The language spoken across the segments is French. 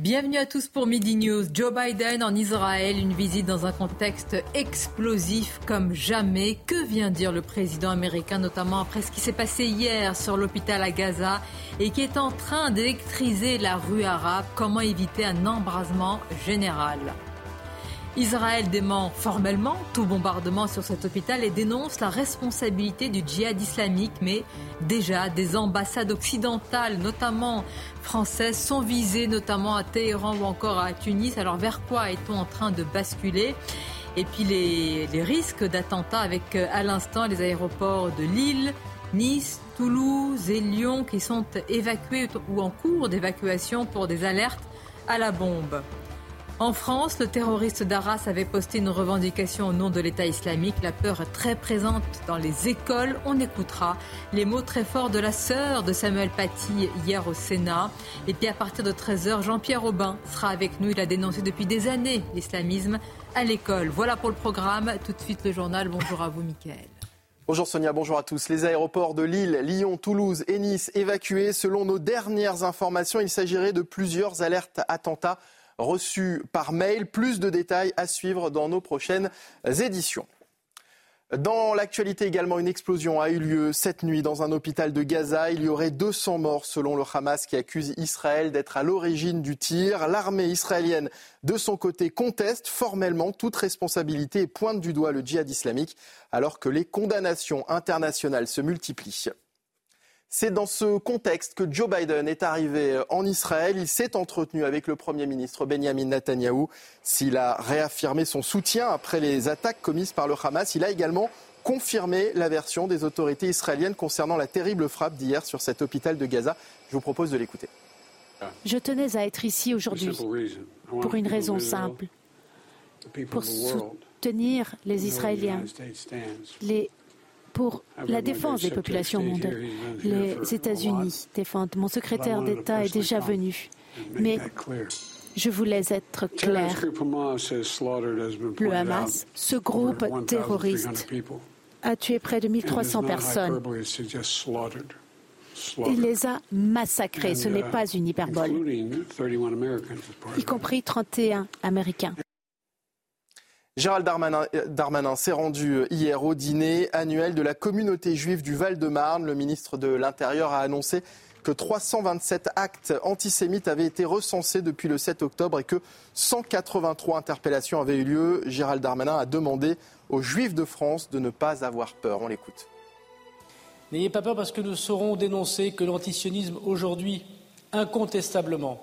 Bienvenue à tous pour Midi News. Joe Biden en Israël, une visite dans un contexte explosif comme jamais. Que vient dire le président américain, notamment après ce qui s'est passé hier sur l'hôpital à Gaza et qui est en train d'électriser la rue arabe? Comment éviter un embrasement général? Israël dément formellement tout bombardement sur cet hôpital et dénonce la responsabilité du djihad islamique, mais déjà des ambassades occidentales, notamment françaises, sont visées, notamment à Téhéran ou encore à Tunis. Alors vers quoi est-on en train de basculer? Et puis les, les risques d'attentats avec euh, à l'instant les aéroports de Lille, Nice, Toulouse et Lyon qui sont évacués ou en cours d'évacuation pour des alertes à la bombe. En France, le terroriste d'Arras avait posté une revendication au nom de l'État islamique. La peur est très présente dans les écoles. On écoutera les mots très forts de la sœur de Samuel Paty hier au Sénat. Et puis à partir de 13h, Jean-Pierre Aubin sera avec nous. Il a dénoncé depuis des années l'islamisme à l'école. Voilà pour le programme. Tout de suite le journal. Bonjour à vous, Mickaël. Bonjour Sonia, bonjour à tous. Les aéroports de Lille, Lyon, Toulouse et Nice évacués. Selon nos dernières informations, il s'agirait de plusieurs alertes attentats reçus par mail. Plus de détails à suivre dans nos prochaines éditions. Dans l'actualité également, une explosion a eu lieu cette nuit dans un hôpital de Gaza. Il y aurait 200 morts selon le Hamas qui accuse Israël d'être à l'origine du tir. L'armée israélienne, de son côté, conteste formellement toute responsabilité et pointe du doigt le djihad islamique alors que les condamnations internationales se multiplient. C'est dans ce contexte que Joe Biden est arrivé en Israël. Il s'est entretenu avec le Premier ministre Benjamin Netanyahou. S'il a réaffirmé son soutien après les attaques commises par le Hamas, il a également confirmé la version des autorités israéliennes concernant la terrible frappe d'hier sur cet hôpital de Gaza. Je vous propose de l'écouter. Je tenais à être ici aujourd'hui pour une raison simple, pour soutenir les Israéliens, les pour la défense des populations mondiales. Les États-Unis défendent. Mon secrétaire d'État est déjà venu. Mais je voulais être clair. Le Hamas, ce groupe terroriste, a tué près de 1300 personnes. Il les a massacrés, ce n'est pas une hyperbole, y compris 31 Américains. Gérald Darmanin, s'est rendu hier au dîner annuel de la communauté juive du Val-de-Marne. Le ministre de l'Intérieur a annoncé que 327 actes antisémites avaient été recensés depuis le 7 octobre et que 183 interpellations avaient eu lieu. Gérald Darmanin a demandé aux juifs de France de ne pas avoir peur. On l'écoute. N'ayez pas peur parce que nous saurons dénoncer que l'antisionisme aujourd'hui, incontestablement,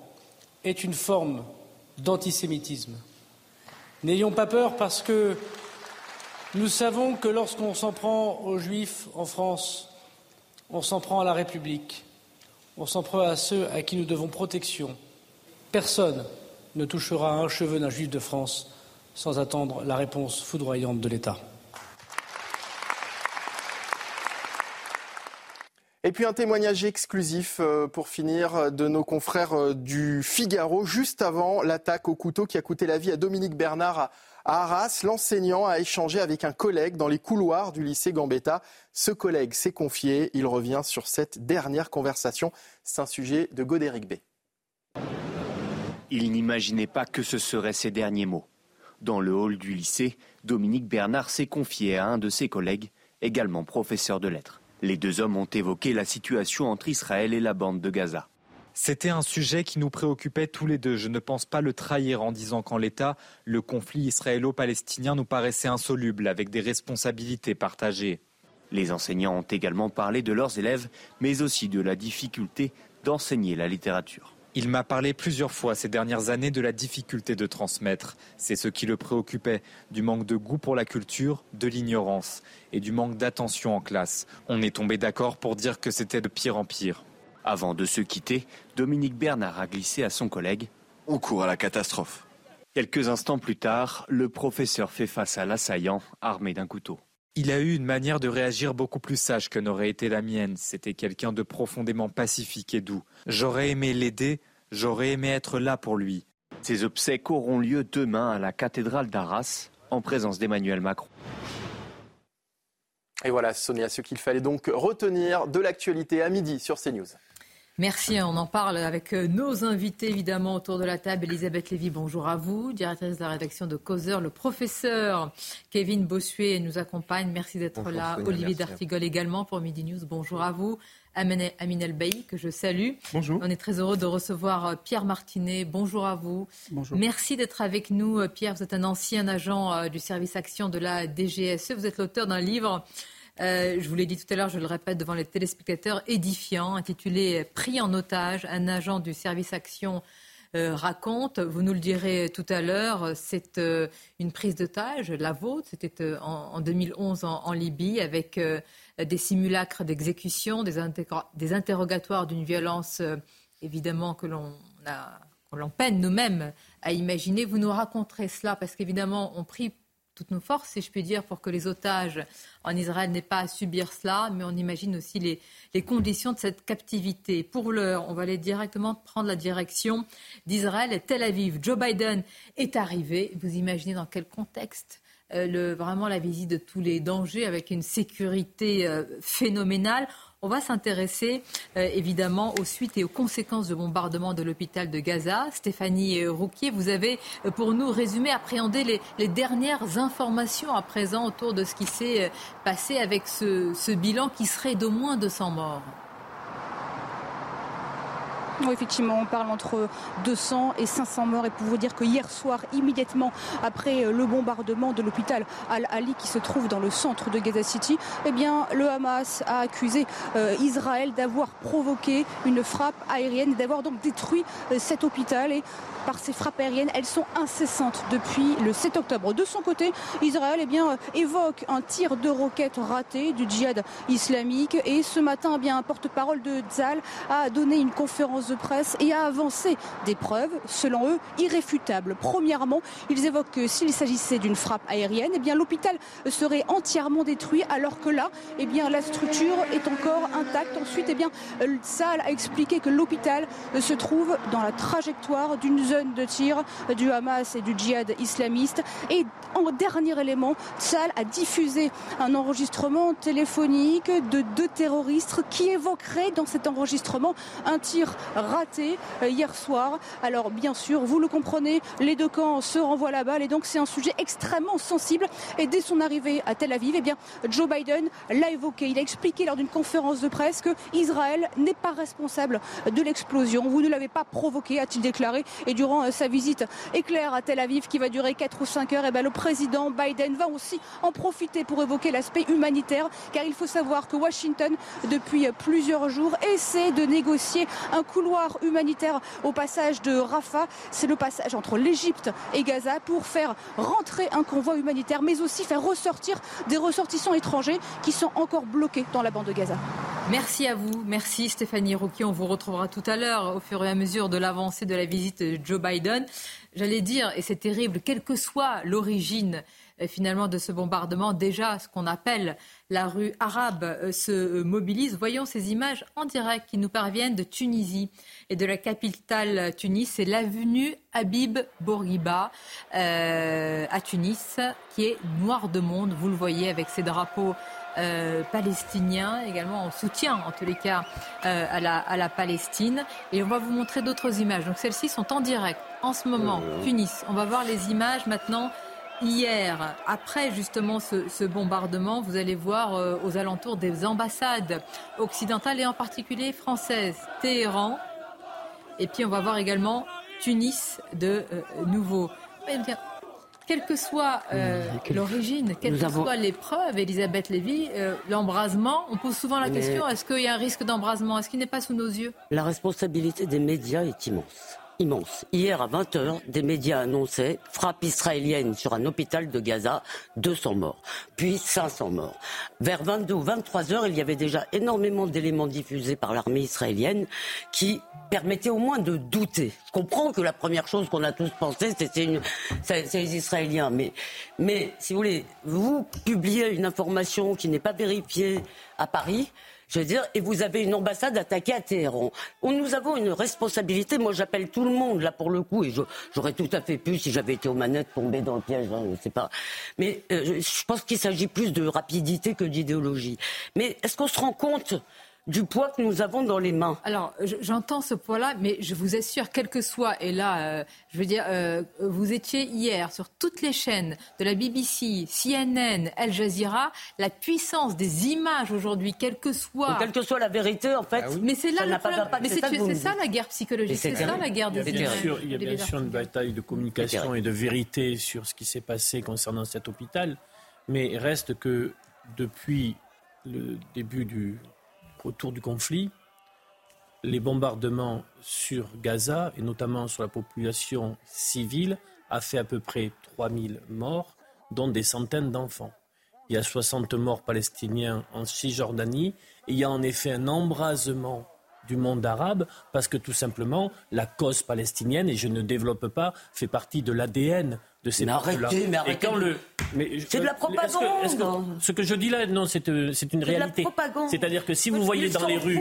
est une forme d'antisémitisme. N'ayons pas peur parce que nous savons que lorsqu'on s'en prend aux Juifs en France, on s'en prend à la République, on s'en prend à ceux à qui nous devons protection. Personne ne touchera un cheveu d'un Juif de France sans attendre la réponse foudroyante de l'État. Et puis un témoignage exclusif euh, pour finir de nos confrères euh, du Figaro juste avant l'attaque au couteau qui a coûté la vie à Dominique Bernard à Arras. L'enseignant a échangé avec un collègue dans les couloirs du lycée Gambetta. Ce collègue s'est confié. Il revient sur cette dernière conversation. C'est un sujet de Godéric B. Il n'imaginait pas que ce seraient ces derniers mots. Dans le hall du lycée, Dominique Bernard s'est confié à un de ses collègues, également professeur de lettres. Les deux hommes ont évoqué la situation entre Israël et la bande de Gaza. C'était un sujet qui nous préoccupait tous les deux. Je ne pense pas le trahir en disant qu'en l'état, le conflit israélo-palestinien nous paraissait insoluble, avec des responsabilités partagées. Les enseignants ont également parlé de leurs élèves, mais aussi de la difficulté d'enseigner la littérature. Il m'a parlé plusieurs fois ces dernières années de la difficulté de transmettre. C'est ce qui le préoccupait, du manque de goût pour la culture, de l'ignorance et du manque d'attention en classe. On est tombé d'accord pour dire que c'était de pire en pire. Avant de se quitter, Dominique Bernard a glissé à son collègue On court à la catastrophe. Quelques instants plus tard, le professeur fait face à l'assaillant armé d'un couteau. Il a eu une manière de réagir beaucoup plus sage que n'aurait été la mienne. C'était quelqu'un de profondément pacifique et doux. J'aurais aimé l'aider, j'aurais aimé être là pour lui. Ces obsèques auront lieu demain à la cathédrale d'Arras, en présence d'Emmanuel Macron. Et voilà, Sonia, ce qu'il fallait donc retenir de l'actualité à midi sur CNews. Merci, on en parle avec euh, nos invités évidemment autour de la table. Elisabeth Lévy, bonjour à vous, directrice de la rédaction de Causeur. Le professeur Kevin Bossuet nous accompagne, merci d'être là. Olivier D'Artigol également pour Midi News, bonjour à vous. Amine Elbaï, que je salue. Bonjour. On est très heureux de recevoir euh, Pierre Martinet. Bonjour à vous. Bonjour. Merci d'être avec nous, euh, Pierre. Vous êtes un ancien agent du service action de la DGSE. Vous êtes l'auteur d'un livre euh, je vous l'ai dit tout à l'heure, je le répète devant les téléspectateurs, édifiant, intitulé Pris en otage, un agent du service action euh, raconte. Vous nous le direz tout à l'heure, c'est euh, une prise d'otage, la vôtre. C'était en, 2011 en, Libye avec des simulacres d'exécution, des, interrogatoires d'une violence évidemment que l'on peine nous-mêmes à imaginer. Vous nous raconterez cela parce qu'évidemment, on prie toutes nos forces, si je puis dire, pour que les otages en Israël n'aient pas à subir cela, mais on imagine aussi les, les conditions de cette captivité. Pour l'heure, on va aller directement prendre la direction d'Israël et Tel Aviv. Joe Biden est arrivé. Vous imaginez dans quel contexte euh, le, vraiment la visite de tous les dangers avec une sécurité euh, phénoménale. On va s'intéresser euh, évidemment aux suites et aux conséquences du bombardement de l'hôpital de Gaza. Stéphanie Rouquier, vous avez euh, pour nous résumé, appréhendé les, dernières informations à présent autour de ce qui s'est euh, passé avec ce, ce bilan qui serait d'au moins 200 morts effectivement, on parle entre 200 et 500 morts. Et pour vous dire que hier soir, immédiatement après euh, le bombardement de l'hôpital Al-Ali qui se trouve dans le centre de Gaza City, eh bien, le Hamas a accusé euh, Israël d'avoir provoqué une frappe aérienne et d'avoir donc détruit euh, cet hôpital. Et par ces frappes aériennes, elles sont incessantes depuis le 7 octobre. De son côté, Israël eh bien, évoque un tir de roquette raté du djihad islamique. Et ce matin, eh bien, un porte-parole de Tzal a donné une conférence presse et a avancé des preuves, selon eux, irréfutables. Premièrement, ils évoquent que s'il s'agissait d'une frappe aérienne, eh bien, l'hôpital serait entièrement détruit, alors que là, eh bien, la structure est encore intacte. Ensuite, eh bien, a expliqué que l'hôpital se trouve dans la trajectoire d'une zone de tir du Hamas et du djihad islamiste. Et en dernier élément, Tsal a diffusé un enregistrement téléphonique de deux terroristes qui évoqueraient dans cet enregistrement un tir raté euh, hier soir. Alors bien sûr, vous le comprenez, les deux camps se renvoient la balle et donc c'est un sujet extrêmement sensible. Et dès son arrivée à Tel Aviv, eh bien, Joe Biden l'a évoqué. Il a expliqué lors d'une conférence de presse que Israël n'est pas responsable de l'explosion. Vous ne l'avez pas provoqué, a-t-il déclaré. Et durant euh, sa visite éclair à Tel Aviv, qui va durer 4 ou 5 heures, eh ben, le président Biden va aussi en profiter pour évoquer l'aspect humanitaire, car il faut savoir que Washington, depuis plusieurs jours, essaie de négocier un couloir humanitaire au passage de Rafah. C'est le passage entre l'Égypte et Gaza pour faire rentrer un convoi humanitaire, mais aussi faire ressortir des ressortissants étrangers qui sont encore bloqués dans la bande de Gaza. Merci à vous. Merci Stéphanie Rouquier. On vous retrouvera tout à l'heure au fur et à mesure de l'avancée de la visite de Joe Biden. J'allais dire, et c'est terrible, quelle que soit l'origine finalement de ce bombardement, déjà ce qu'on appelle la rue arabe euh, se mobilise. Voyons ces images en direct qui nous parviennent de Tunisie et de la capitale Tunis. C'est l'avenue Habib Bourguiba euh, à Tunis qui est noire de monde. Vous le voyez avec ses drapeaux euh, palestiniens, également en soutien en tous les cas euh, à, la, à, la, Palestine. Et on va vous montrer d'autres images. Donc celles-ci sont en direct en ce moment. Tunis, on va voir les images maintenant. Hier, après justement ce, ce bombardement, vous allez voir euh, aux alentours des ambassades occidentales et en particulier françaises, Téhéran. Et puis on va voir également Tunis de nouveau quelle que soit euh, l'origine, quelle que soit l'épreuve, Elisabeth Lévy, euh, l'embrasement, on pose souvent la question est-ce qu'il y a un risque d'embrasement? Est-ce qu'il n'est pas sous nos yeux? La responsabilité des médias est immense. Immense. Hier à 20h, des médias annonçaient frappe israélienne sur un hôpital de Gaza, 200 morts, puis 500 morts. Vers 22 ou 23 heures, il y avait déjà énormément d'éléments diffusés par l'armée israélienne qui permettaient au moins de douter. Je comprends que la première chose qu'on a tous pensé, c'était les Israéliens. Mais si vous voulez, vous publiez une information qui n'est pas vérifiée à Paris, je veux dire, et vous avez une ambassade attaquée à Téhéran. Nous avons une responsabilité. Moi, j'appelle tout le monde, là, pour le coup, et j'aurais tout à fait pu, si j'avais été aux manettes, tomber dans le piège, hein, je ne sais pas. Mais euh, je pense qu'il s'agit plus de rapidité que d'idéologie. Mais est-ce qu'on se rend compte du poids que nous avons dans les mains. Alors, j'entends ce poids-là, mais je vous assure, quel que soit, et là, euh, je veux dire, euh, vous étiez hier sur toutes les chaînes de la BBC, CNN, Al Jazeera, la puissance des images aujourd'hui, quelle que soit. quelle que soit la vérité, en fait. Ah mais c'est là le problème. mais c'est ça, la guerre psychologique, c'est ça la guerre des images. il y a bien sûr une bataille de communication et de vérité sur ce qui s'est passé concernant cet hôpital, mais reste que depuis le début du autour du conflit, les bombardements sur Gaza, et notamment sur la population civile, a fait à peu près 3000 morts, dont des centaines d'enfants. Il y a 60 morts palestiniens en Cisjordanie, et il y a en effet un embrasement du monde arabe parce que tout simplement la cause palestinienne, et je ne développe pas, fait partie de l'ADN de ces peuples-là. Et quand le, c'est de la propagande. ce que je dis là, non, c'est euh, une réalité. C'est-à-dire que si vous voyez dans les rues,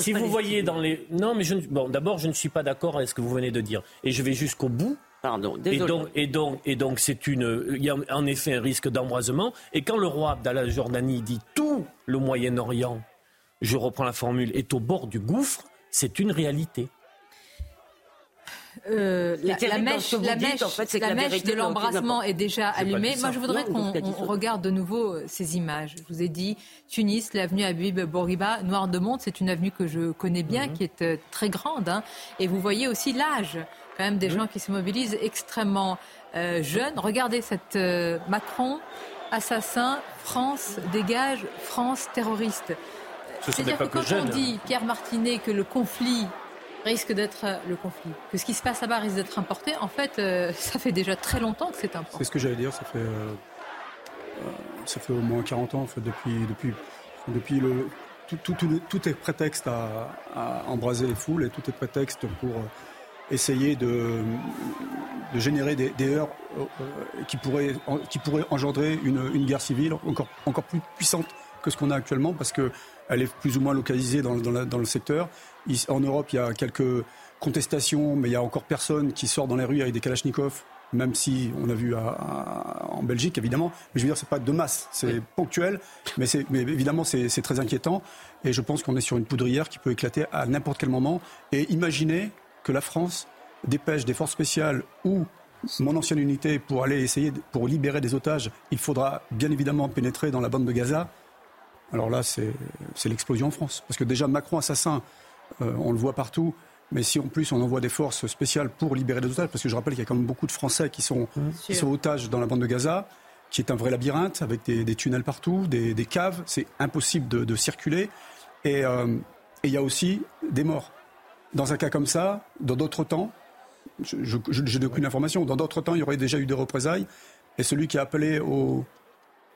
si vous voyez dans les, non, mais je, bon, d'abord, je ne suis pas d'accord avec ce que vous venez de dire, et je vais jusqu'au bout. Pardon, et donc, et donc, et donc, c'est une, il y a en effet un risque d'embrasement. Et quand le roi la Jordanie dit tout le Moyen-Orient, je reprends la formule, est au bord du gouffre, c'est une réalité. Euh, la, mèche, la mèche, de l'embrassement est déjà allumée. Moi, je voudrais qu'on regarde de nouveau euh, ces images. Je vous ai dit, Tunis, l'avenue Habib Bourguiba, Noir de Monde, c'est une avenue que je connais bien, mhm. qui est euh, très grande. Hein. Et vous voyez aussi l'âge, quand même, des gens qui se mobilisent extrêmement jeunes. Regardez cette Macron, assassin, France dégage, France terroriste. C'est-à-dire que quand on dit, Pierre Martinet, que le conflit risque d'être euh, le conflit, que ce qui se passe là-bas risque d'être importé, en fait, euh, ça fait déjà très longtemps que c'est importé. C'est ce que j'allais dire, ça fait, euh, ça fait au moins 40 ans, en fait, depuis, depuis, depuis le... Tout, tout, tout, est prétexte à, embraser les foules et tout est prétexte pour essayer de, de générer des, des heurts qui, pourraient, qui pourraient engendrer une, une guerre civile encore, encore plus puissante que ce qu'on a actuellement parce qu'elle est plus ou moins localisée dans, dans, dans le secteur en Europe, il y a quelques contestations, mais il y a encore personne qui sort dans les rues avec des kalachnikovs même si on a vu en Belgique, évidemment. Mais je veux dire, c'est pas de masse, c'est ponctuel, mais, mais évidemment, c'est très inquiétant. Et je pense qu'on est sur une poudrière qui peut éclater à n'importe quel moment. Et imaginez que la France dépêche des forces spéciales ou mon ancienne unité pour aller essayer, pour libérer des otages. Il faudra bien évidemment pénétrer dans la bande de Gaza. Alors là, c'est l'explosion en France. Parce que déjà, Macron assassin, euh, on le voit partout. Mais si en plus on envoie des forces spéciales pour libérer des otages, parce que je rappelle qu'il y a quand même beaucoup de Français qui sont, otages dans la bande de Gaza, qui est un vrai labyrinthe avec des, tunnels partout, des, caves, c'est impossible de, circuler. Euh, et il y a aussi des morts. Dans un cas comme ça, dans d'autres temps, je n'ai aucune information, dans d'autres temps, il y aurait déjà eu des représailles. Et celui qui a appelé au,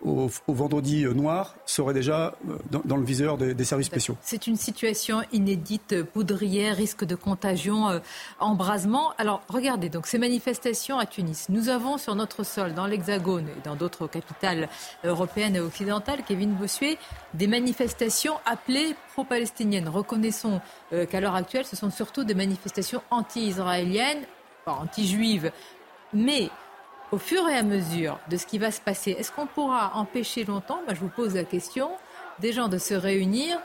au, vendredi noir serait déjà euh, dans, le viseur des, services spéciaux. C'est une situation inédite, poudrière, risque de contagion, euh, embrasement. Alors regardez, donc ces manifestations à Tunis. Nous avons sur notre sol, dans l'Hexagone et dans d'autres capitales européennes et occidentales, Kevin Bossuet, des manifestations appelées pro-palestiniennes. Reconnaissons euh, qu'à l'heure actuelle, ce sont surtout des manifestations anti-israéliennes, anti-juives. Mais au fur et à mesure de ce qui va se passer, est-ce qu'on pourra empêcher longtemps, je vous pose la question, des gens de se réunir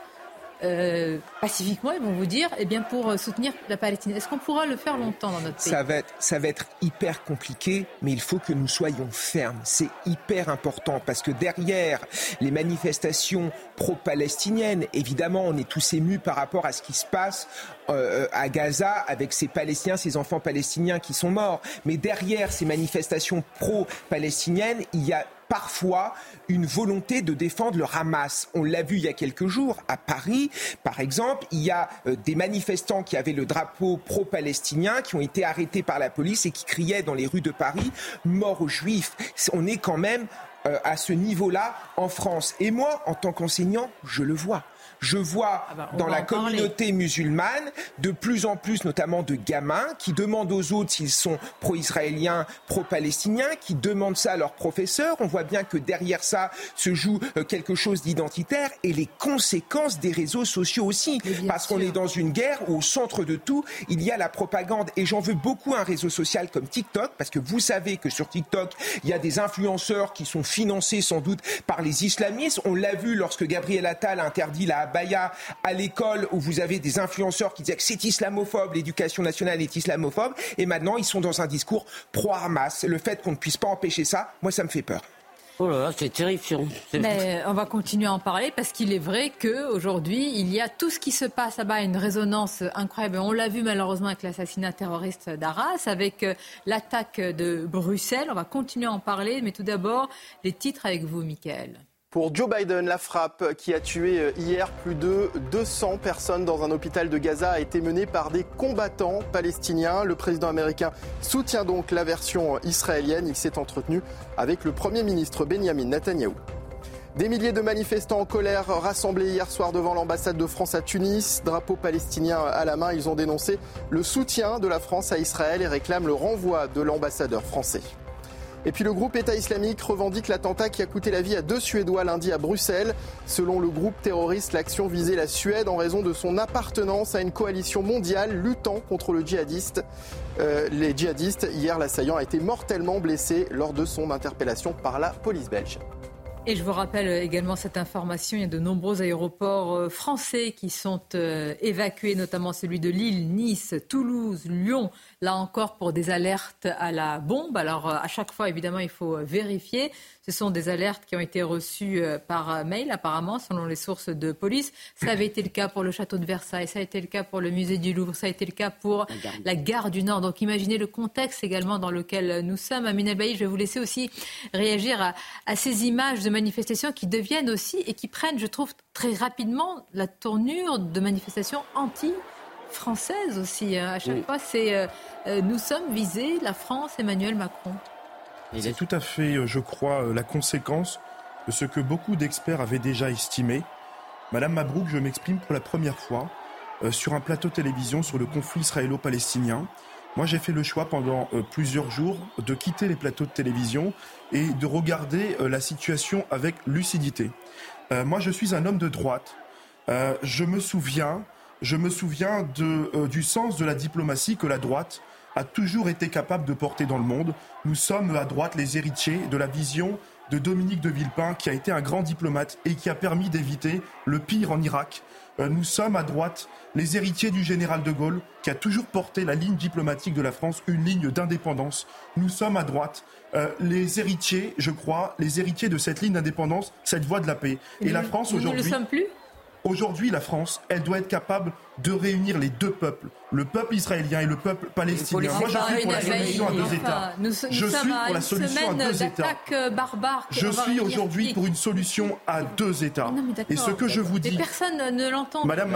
euh, pacifiquement, ils vont vous dire, eh bien, pour euh, soutenir la Palestine. Est-ce qu'on pourra le faire longtemps dans notre pays ça va, être, ça va être hyper compliqué, mais il faut que nous soyons fermes. C'est hyper important parce que derrière les manifestations pro-palestiniennes, évidemment, on est tous émus par rapport à ce qui se passe euh, à Gaza avec ces Palestiniens, ces enfants palestiniens qui sont morts. Mais derrière ces manifestations pro-palestiniennes, il y a parfois une volonté de défendre le Hamas. On l'a vu il y a quelques jours à Paris, par exemple, il y a euh, des manifestants qui avaient le drapeau pro-palestinien qui ont été arrêtés par la police et qui criaient dans les rues de Paris mort aux juifs. On est quand même euh, à ce niveau-là en France. Et moi, en tant qu'enseignant, je le vois. Je vois ah bah, dans la communauté musulmane de plus en plus, notamment de gamins, qui demandent aux autres s'ils sont pro-israéliens, pro-palestiniens, qui demandent ça à leurs professeurs. On voit bien que derrière ça se joue euh, quelque chose d'identitaire et les conséquences des réseaux sociaux aussi. Parce qu'on est dans une guerre où au centre de tout, il y a la propagande. Et j'en veux beaucoup un réseau social comme TikTok, parce que vous savez que sur TikTok, il y a des influenceurs qui sont financés sans doute par les islamistes. On l'a vu lorsque Gabriel Attal a interdit la Baya à l'école où vous avez des influenceurs qui disaient que c'est islamophobe, l'éducation nationale est islamophobe, et maintenant ils sont dans un discours pro-Hamas. Le fait qu'on ne puisse pas empêcher ça, moi ça me fait peur. Oh là là, c'est terrifiant. Mais on va continuer à en parler parce qu'il est vrai qu'aujourd'hui, il y a tout ce qui se passe là-bas, une résonance incroyable. On l'a vu malheureusement avec l'assassinat terroriste d'Arras, avec euh, l'attaque de Bruxelles. On va continuer à en parler, mais tout d'abord, les titres avec vous, Michael. Pour Joe Biden, la frappe qui a tué hier plus de 200 personnes dans un hôpital de Gaza a été menée par des combattants palestiniens. Le président américain soutient donc la version israélienne. Il s'est entretenu avec le Premier ministre Benjamin Netanyahou. Des milliers de manifestants en colère rassemblés hier soir devant l'ambassade de France à Tunis, drapeau palestinien à la main, ils ont dénoncé le soutien de la France à Israël et réclament le renvoi de l'ambassadeur français. Et puis le groupe État islamique revendique l'attentat qui a coûté la vie à deux Suédois lundi à Bruxelles. Selon le groupe terroriste, l'action visait la Suède en raison de son appartenance à une coalition mondiale luttant contre le djihadiste. Euh, les djihadistes. Hier, l'assaillant a été mortellement blessé lors de son interpellation par la police belge. Et je vous rappelle également cette information, il y a de nombreux aéroports euh, français qui sont euh, évacués, notamment celui de Lille, Nice, Toulouse, Lyon, là encore pour des alertes à la bombe. Alors euh, à chaque fois, évidemment, il faut vérifier. Ce sont des alertes qui ont été reçues par mail, apparemment, selon les sources de police. Ça avait été le cas pour le château de Versailles, ça a été le cas pour le musée du Louvre, ça a été le cas pour la gare du Nord. Donc imaginez le contexte également dans lequel nous sommes. Amine Bailly, je vais vous laisser aussi réagir à, à ces images de manifestations qui deviennent aussi et qui prennent, je trouve, très rapidement la tournure de manifestations anti-françaises aussi. Hein. À chaque fois, c'est euh, euh, nous sommes visés, la France, Emmanuel Macron. C'est tout à fait, euh, je crois, la conséquence de ce que beaucoup d'experts avaient déjà estimé. Madame Mabrouk, je m'exprime pour la première fois sur un plateau télévision sur le conflit israélo-palestinien. Moi, j'ai fait le choix pendant euh, plusieurs jours de quitter les plateaux de télévision et de regarder euh, la situation avec lucidité. Moi, je suis un homme de droite. je me souviens, je me souviens de, du sens de la diplomatie que la droite a toujours été capable de porter dans le monde. Nous sommes à droite les héritiers de la vision de Dominique de Villepin, qui a été un grand diplomate et qui a permis d'éviter le pire en Irak. Nous sommes à droite les héritiers du général de Gaulle, qui a toujours porté la ligne diplomatique de la France, une ligne d'indépendance. Nous sommes à droite. Euh, les héritiers, je crois, les héritiers de cette ligne d'indépendance, cette voie de la paix. Et, la France aujourd'hui. Nous ne le sommes plus Aujourd'hui, la France, elle doit être capable de réunir les deux peuples, le peuple israélien et le peuple palestinien. Moi, je suis pour la solution à deux États. je suis pour la solution à deux États. Je suis aujourd'hui pour une solution à deux États. et ce que je vous dis, personne ne l'entend. Madame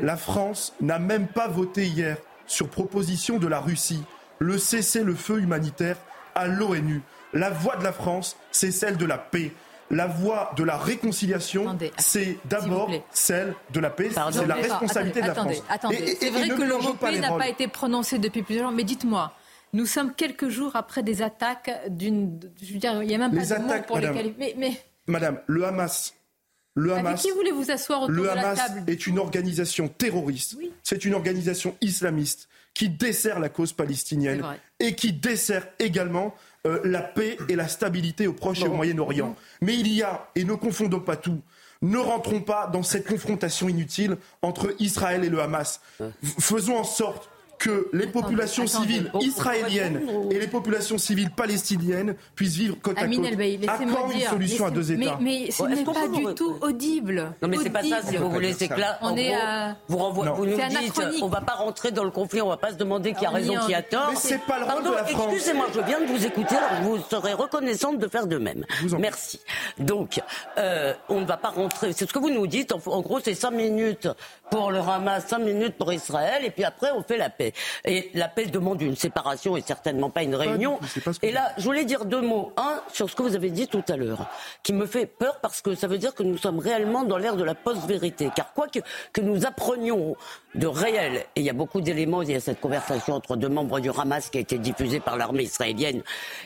la France n'a même pas voté hier sur proposition de la Russie le cessez-le-feu humanitaire à l'ONU. La voix de la France, c'est celle de la paix la voie de la réconciliation, c'est d'abord celle de la paix, c'est la responsabilité de la France. Attendez, c'est vrai que le n'a pas été prononcé depuis plusieurs ans, mais dites-moi, nous sommes quelques jours après des attaques d'une. Je veux dire, il n'y a même pas de mots pour les qualifier. Mais, Madame, le Hamas. Le Hamas, qui voulez-vous asseoir autour le de la table? est une organisation terroriste. C'est une organisation islamiste qui dessert la cause palestinienne et qui dessert également euh, la paix et la stabilité au Proche et au Moyen-Orient. Mais il y a, et ne confondons pas tout, ne rentrons pas dans cette confrontation inutile entre Israël et le Hamas. Faisons en sorte que les populations civiles israéliennes et les populations civiles palestiniennes puissent vivre côte à côte. À quand une solution à deux États Mais, ce n'est pas du tout audible. Non, mais c'est pas ça, si vous voulez. C'est que là, on est à... vous, renvoie, vous nous dites, on va pas rentrer dans le conflit, on va pas se demander qui a raison, qui a tort. Mais c'est pas le rôle de la France. Excusez-moi, je viens de vous écouter, alors vous serai reconnaissante de faire de même. Merci. Donc, euh, on ne va pas rentrer. C'est ce que vous nous dites. En, gros, c'est cinq minutes pour le Hamas, cinq minutes pour Israël, et puis après, on fait la paix. Et la paix demande une séparation et certainement pas une réunion. et là, je voulais dire deux mots. Un, sur ce que vous avez dit tout à l'heure, qui me fait peur parce que ça veut dire que nous sommes réellement dans l'ère de la post-vérité. Car quoi que, que nous apprenions de réel, et il y a beaucoup d'éléments, il y a cette conversation entre deux membres du Hamas qui a été diffusée par l'armée israélienne,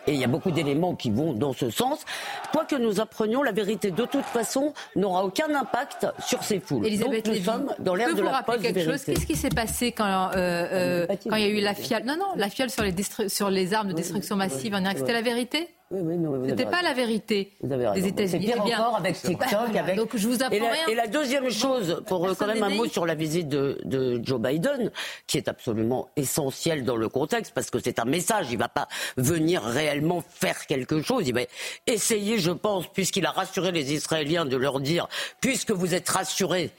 et il y a beaucoup d'éléments qui vont dans ce sens. Quoi que nous apprenions, la vérité, de toute façon, n'aura aucun impact sur ces foules. Elisabeth Donc nous sommes dans l'ère de la post-vérité. Qu'est-ce qui s'est passé quand, euh, euh, quand il y a eu la fiole Non, non, la fiole sur les, sur les armes de destruction massive en Irak, c'était la vérité? Oui, oui, C'était pas la vérité des États-Unis. C'est pire encore avec TikTok. Avec... Donc je vous apprends et la, rien. Et la deuxième chose, pour quand même un mot sur la visite de, de, Joe Biden, qui est absolument essentielle dans le contexte, parce que c'est un message. Il va pas venir réellement faire quelque chose. Il va essayer, je pense, puisqu'il a rassuré les Israéliens, de leur dire, puisque vous êtes rassurés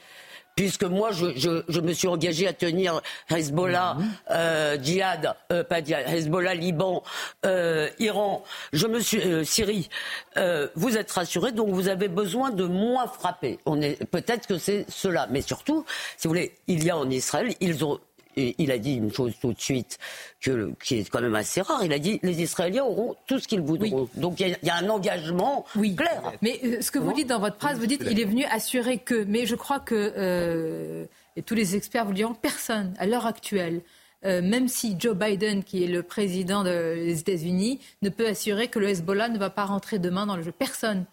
puisque moi je, me suis engagé à tenir Hezbollah, mhm. euh, djihad, euh, pas djihad, Hezbollah, Liban, euh, Iran, je me suis Syrie. vous êtes rassurés, donc vous avez besoin de moins frapper. On est peut-être que c'est cela, mais surtout, si vous voulez, il y a en Israël, ils ont il a dit une chose tout de suite que, qui est quand même assez rare. Il a dit les Israéliens auront tout ce qu'ils voudront. Donc il y, a un engagement clair. Mais euh, ce que vous dites dans votre phrase, vous dites il est venu assurer que. Mais je crois que euh, et tous les experts vous diront personne à l'heure actuelle. Euh, même si Joe Biden, qui est le président des États-Unis, ne peut assurer que le Hezbollah ne va pas rentrer demain dans le jeu. Personne.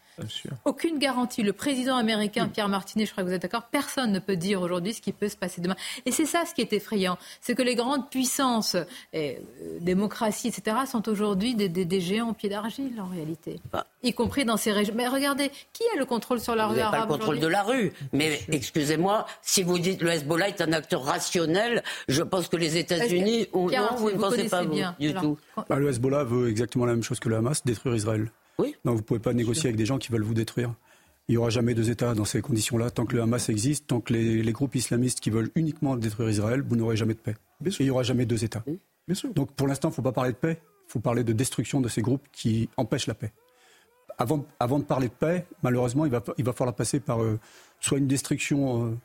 Aucune garantie. Le président américain, Pierre Martinet, je crois que vous êtes d'accord, personne ne peut dire aujourd'hui ce qui peut se passer demain. Et c'est ça ce qui est effrayant. C'est que les grandes puissances, et, euh, démocratie, etc., sont aujourd'hui des, géants au pied d'argile, en réalité. Bah. Y compris dans ces régions. Mais regardez, qui a le contrôle sur la rue arabe pas le contrôle de la rue. Mais excusez-moi, si vous dites le Hezbollah est un acteur rationnel, je pense que les États-Unis... Non, vous, ne pensez pas bien. du tout. Bah, le Hezbollah veut exactement la même chose que le Hamas, détruire Israël. Non, vous ne pouvez pas négocier avec des gens qui veulent vous détruire. Il n'y aura jamais deux États dans ces conditions-là. Tant que le Hamas existe, tant que les, groupes islamistes qui veulent uniquement détruire Israël, vous n'aurez jamais de paix. Et il n'y aura jamais deux États. Donc pour l'instant, il ne faut pas parler de paix, il faut parler de destruction de ces groupes qui empêchent la paix. Avant, avant de parler de paix, malheureusement, il va, il va falloir passer par euh, soit une destruction euh,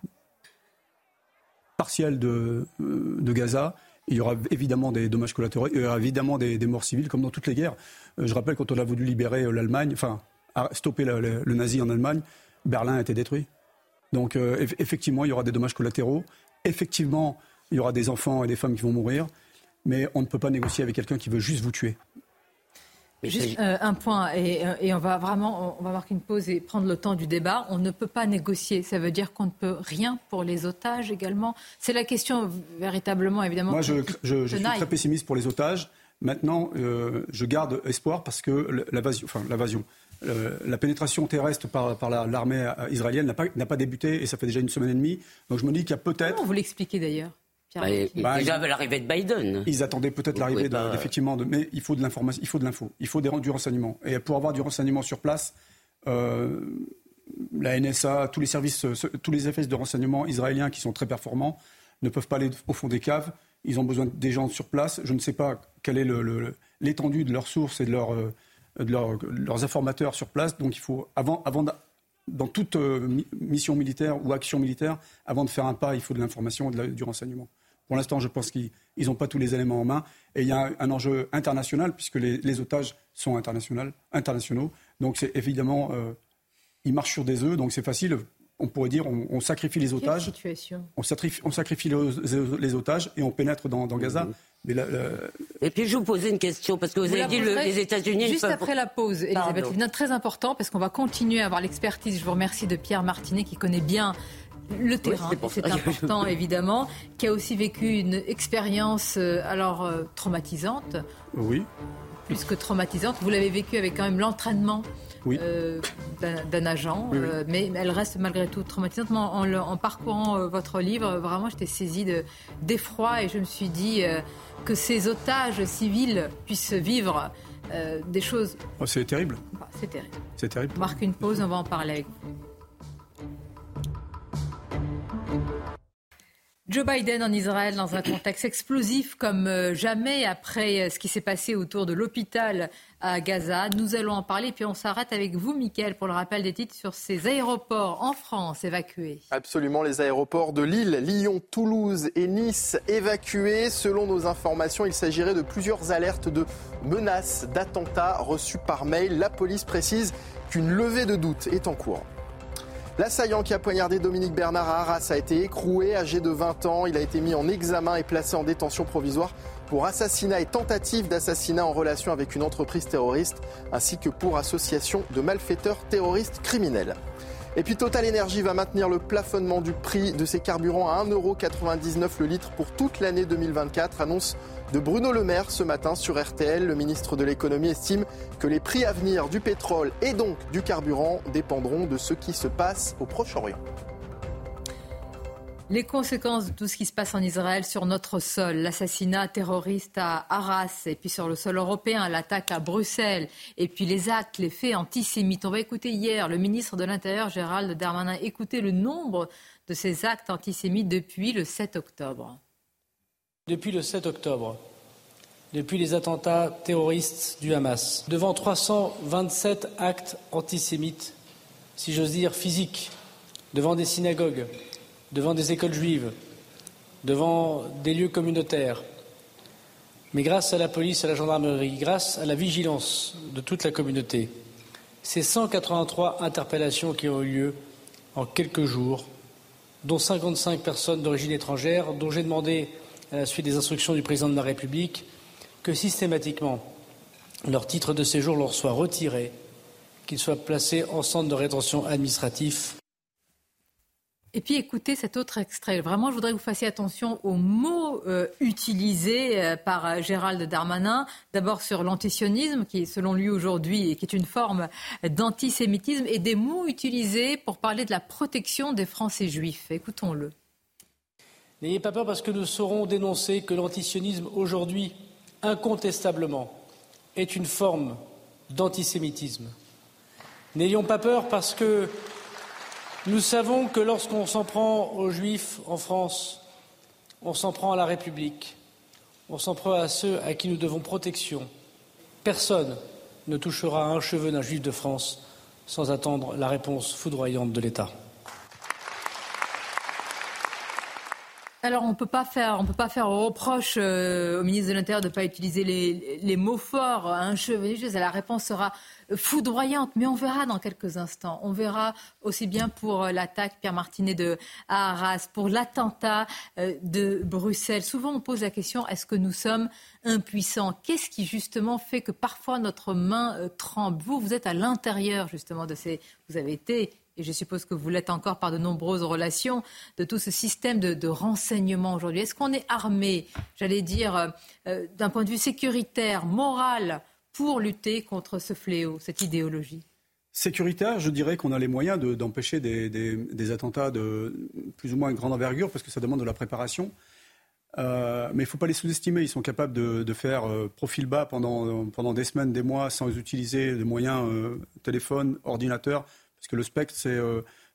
partielle de, euh, de Gaza, il y aura évidemment des dommages collatéraux, il y aura évidemment des, morts civiles, comme dans toutes les guerres. Euh, je rappelle quand on a voulu libérer euh, l'Allemagne, enfin, stopper le, nazi en Allemagne, Berlin a été détruit. Donc, euh, effectivement, il y aura des dommages collatéraux. Effectivement, il y aura des enfants et des femmes qui vont mourir. Mais on ne peut pas négocier avec quelqu'un qui veut juste vous tuer. Juste euh, un point, et, euh, et, on va vraiment on va marquer une pause et prendre le temps du débat. On ne peut pas négocier. Ça veut dire qu'on ne peut rien pour les otages également. C'est la question véritablement, évidemment. Moi, je, je, je suis très pessimiste pour les otages. Maintenant, euh, je garde espoir parce que l'invasion, enfin l'invasion, la pénétration terrestre par, par l'armée israélienne n'a pas, pas, débuté et ça fait déjà une semaine et demie. Donc je me dis qu'il y a peut-être. Comment vous l'expliquez d'ailleurs? Bah, bah, déjà l'arrivée de Biden. Ils attendaient peut-être l'arrivée effectivement, de, mais il faut de l'information, il faut de l'info, il faut des, du renseignement. Et pour avoir du renseignement sur place, euh, la NSA, tous les services, tous les effets de renseignement israéliens qui sont très performants ne peuvent pas aller au fond des caves. Ils ont besoin des gens sur place. Je ne sais pas quelle est l'étendue de leurs sources et de, leur, de leurs informateurs sur place. Donc il faut, avant, avant dans toute euh, mission militaire ou action militaire, avant de faire un pas, il faut de l'information et du renseignement. Pour l'instant, je pense qu'ils n'ont pas tous les éléments en main. Et il y a un, enjeu international, puisque les, otages sont internationaux. Donc, c'est évidemment, euh, ils marchent sur des œufs, donc c'est facile. On pourrait dire, on, sacrifie les otages. situation? On, sacrifie, on sacrifie les, otages et on pénètre dans, Gaza. Mais Et puis je vous posais une question parce que vous, avez dit les États-Unis. Juste après la pause, Elisabeth très important parce qu'on va continuer à avoir l'expertise. Je vous remercie de Pierre Martinet qui connaît bien le terrain, c'est important évidemment, qui a aussi vécu une expérience euh, alors euh, traumatisante. Oui. plus que traumatisante. Vous l'avez vécu avec quand même l'entraînement euh, d'un agent, euh, mais elle reste malgré tout traumatisante. En, parcourant euh, votre livre, vraiment, j'étais saisie d'effroi et je me suis dit que ces otages civils puissent vivre des choses. Oh, c'est terrible. Bah, c'est terrible. C'est terrible. On marque une pause, on va en parler avec vous. Joe Biden en Israël dans un contexte explosif comme euh, jamais après euh, ce qui s'est passé autour de l'hôpital à Gaza. Nous allons en parler, puis on s'arrête avec vous, Mickaël, pour le rappel des titres sur ces aéroports en France évacués. Absolument, les aéroports de Lille, Lyon, Toulouse et Nice évacués. Selon nos informations, il s'agirait de plusieurs alertes de menaces, d'attentats reçus par mail. La police précise qu'une levée de doute est en cours. L'assaillant qui a poignardé Dominique Bernard à Arras a été écroué, âgé de 20 ans. Il a été mis en examen et placé en détention provisoire pour assassinat et tentative d'assassinat en relation avec une entreprise terroriste, ainsi que pour association de malfaiteurs terroristes criminels. Et puis Total Energy va maintenir le plafonnement du prix de ses carburants à 1,99€ le litre pour toute l'année 2024, annonce de Bruno Le Maire ce matin sur RTL. Le ministre de l'économie estime que les prix à venir du pétrole et donc du carburant dépendront de ce qui se passe au Proche-Orient. Les conséquences de tout ce qui se passe en Israël sur notre sol, l'assassinat terroriste à Arras et puis sur le sol européen, l'attaque à Bruxelles et puis les actes, les faits antisémites. On va écouter hier le ministre de l'Intérieur Gérald Darmanin écouter le nombre de ces actes antisémites depuis le 7 octobre. Depuis le 7 octobre, depuis les attentats terroristes du Hamas, devant 327 actes antisémites, si j'ose dire physiques, devant des synagogues, devant des écoles juives, devant des lieux communautaires. Mais grâce à la police, à la gendarmerie, grâce à la vigilance de toute la communauté, ces 183 interpellations qui ont eu lieu en quelques jours, dont 55 personnes d'origine étrangère, dont j'ai demandé, à la suite des instructions du président de la République, que systématiquement leur titre de séjour leur soit retiré, qu'ils soient placés en centre de rétention administratif et puis écoutez cet autre extrait. Vraiment, je voudrais que vous fassiez attention aux mots euh, utilisés euh, par euh, Gérald Darmanin. D'abord sur l'antisionisme, qui selon lui aujourd'hui est une forme d'antisémitisme, et des mots utilisés pour parler de la protection des Français juifs. Écoutons-le. N'ayez pas peur parce que nous saurons dénoncer que l'antisionisme aujourd'hui, incontestablement, est une forme d'antisémitisme. N'ayons pas peur parce que nous savons que lorsqu'on s'en prend aux Juifs en France, on s'en prend à la République, on s'en prend à ceux à qui nous devons protection. Personne ne touchera un cheveu d'un Juif de France sans attendre la réponse foudroyante de l'État. Alors on peut pas faire, peut pas faire reproche euh, au ministre de l'Intérieur de ne pas utiliser les, mots forts. Un cheveu, la réponse sera foudroyante, mais on verra dans quelques instants. On verra aussi bien pour euh, l'attaque Pierre Martinet de Arras, pour l'attentat euh, de Bruxelles. Souvent, on pose la question est-ce que nous sommes impuissants? Qu'est-ce qui justement fait que parfois notre main tremble? Vous, vous êtes à l'intérieur justement de ces. Vous avez été et je suppose que vous l'êtes encore par de nombreuses relations, de tout ce système de, renseignement aujourd'hui. Est-ce qu'on est armé, j'allais dire, d'un point de vue sécuritaire, moral, pour lutter contre ce fléau, cette idéologie? Sécuritaire, je dirais qu'on a les moyens d'empêcher des, attentats de plus ou moins grande envergure parce que ça demande de la préparation. Euh, mais il ne faut pas les sous-estimer. Ils sont capables de, faire euh, profil bas pendant, des semaines, des mois, sans utiliser de moyens euh, téléphone, ordinateur, parce que le spectre, c'est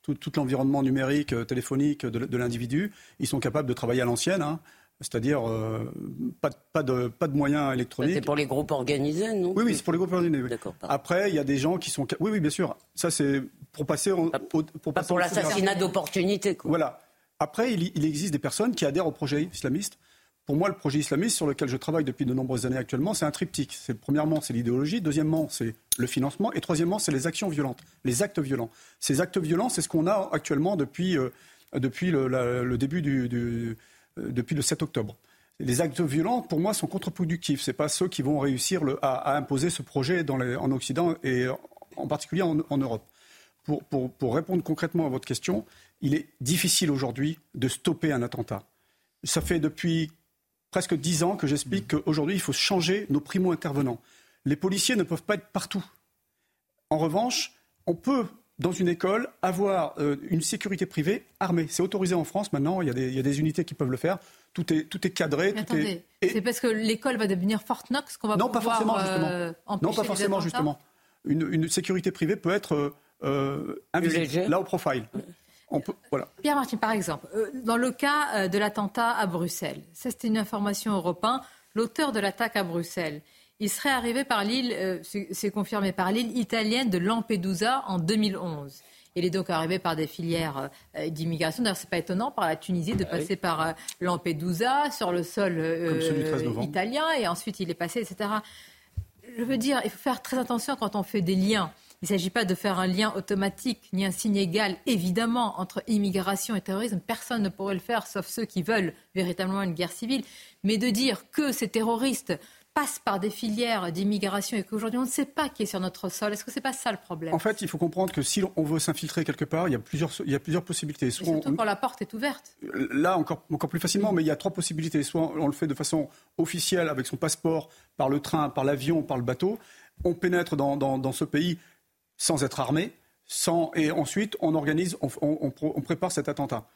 tout, l'environnement numérique, téléphonique de, l'individu. Ils sont capables de travailler à l'ancienne. Hein c'est-à-dire euh, pas, pas, de, pas de moyens électroniques. C'est pour les groupes organisés, non Oui, oui, c'est pour les groupes organisés. Après, il y a des gens qui sont. Oui, oui, bien sûr. Ça, c'est pour passer. pas, pour, pas pour l'assassinat d'opportunité. Voilà. Après, il, il, existe des personnes qui adhèrent au projet islamiste. Pour moi, le projet islamiste sur lequel je travaille depuis de nombreuses années actuellement, c'est un triptyque. C'est premièrement, c'est l'idéologie. Deuxièmement, c'est le financement. Et troisièmement, c'est les actions violentes, les actes violents. Ces actes violents, c'est ce qu'on a actuellement depuis, euh, depuis le, début du, euh, depuis le 7 octobre. Les actes violents, pour moi, sont contre-productifs. Ce pas ceux qui vont réussir à, imposer ce projet en Occident et en particulier en, Europe. Pour, répondre concrètement à votre question, il est difficile aujourd'hui de stopper un attentat. Ça fait depuis presque dix ans que j'explique qu'aujourd'hui, il faut changer nos primo-intervenants. Les policiers ne peuvent pas être partout. En revanche, on peut dans une école, avoir euh, une sécurité privée armée. C'est autorisé en France maintenant, il y, a des, il y, a des, unités qui peuvent le faire. Tout est, tout est cadré. Tout attendez, c'est parce que l'école va devenir Fort Knox qu'on va non, pouvoir pas forcément, justement. Euh, non, pas forcément, justement. Une, une, sécurité privée peut être euh, invisible, là au profile. On peut, voilà. Pierre Martin, par exemple, euh, dans le cas de l'attentat à Bruxelles, ça c'était une information européenne, l'auteur de l'attaque à Bruxelles, il serait arrivé par l'île, euh, c'est confirmé, par l'île italienne de Lampedusa en 2011. Il est donc arrivé par des filières euh, d'immigration. D'ailleurs, ce n'est pas étonnant par la Tunisie de ah passer par euh, Lampedusa sur le sol italien et ensuite il est passé, etc. Je veux dire, il faut faire très attention quand on fait des liens. Il ne s'agit pas de faire un lien automatique ni un signe égal, évidemment, entre immigration et terrorisme. Personne ne pourrait le faire, sauf ceux qui veulent véritablement une guerre civile. Mais de dire que ces terroristes passe par des filières d'immigration et qu'aujourd'hui on ne sait pas qui est sur notre sol. Est-ce que ce n'est pas ça le problème? En fait, il faut comprendre que si on veut s'infiltrer quelque part, il y a plusieurs, il y a plusieurs possibilités. Soit surtout quand la porte est ouverte. Là, encore, encore plus facilement, mais il y a trois possibilités. Soit on le fait de façon officielle avec son passeport, par le train, par l'avion, par le bateau. On pénètre dans, dans, ce pays sans être armé. Sans, et ensuite, on organise, on, prépare cet attentat.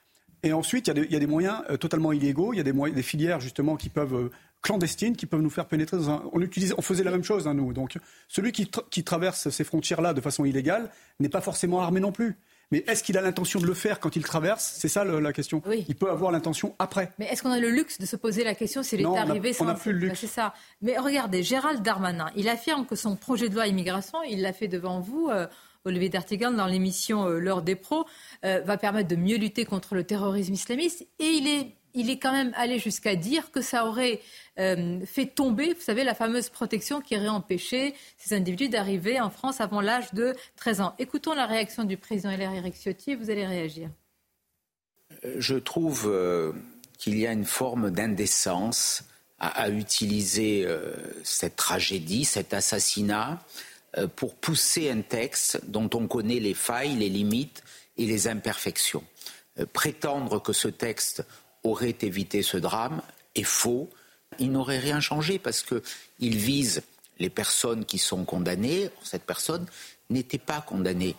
Et ensuite, il y, a des, moyens euh, totalement illégaux, il y a des, filières justement qui peuvent euh, clandestines qui peuvent nous faire pénétrer dans un. On, on faisait la même chose, hein, nous. Donc, celui qui, qui traverse ces frontières-là de façon illégale n'est pas forcément armé non plus. Mais est-ce qu'il a l'intention de le faire quand il traverse? C'est ça la question. Oui. Il peut avoir l'intention après. Mais est-ce qu'on a le luxe de se poser la question s'il est arrivé sans. On n'a plus le luxe. c'est ça. Mais regardez, Gérald Darmanin, il affirme que son projet de loi immigration, il l'a fait devant vous. Euh, Olivier D'Artigan dans l'émission euh, L'heure des pros, euh, va permettre de mieux lutter contre le terrorisme islamiste. Et il est il est quand même allé jusqu'à dire que ça aurait euh, fait tomber, vous savez, la fameuse protection qui aurait empêché ces individus d'arriver en France avant l'âge de 13 ans. Écoutons la réaction du président LR Eric Ciotti, vous allez réagir. Euh, je trouve euh, qu'il y a une forme d'indécence à, utiliser cette tragédie, cet assassinat, pour pousser un texte dont on connaît les failles, les limites et les imperfections. prétendre que ce texte aurait évité ce drame est faux. Il n'aurait rien changé parce qu'il vise les personnes qui sont condamnées. Cette personne n'était pas condamnée.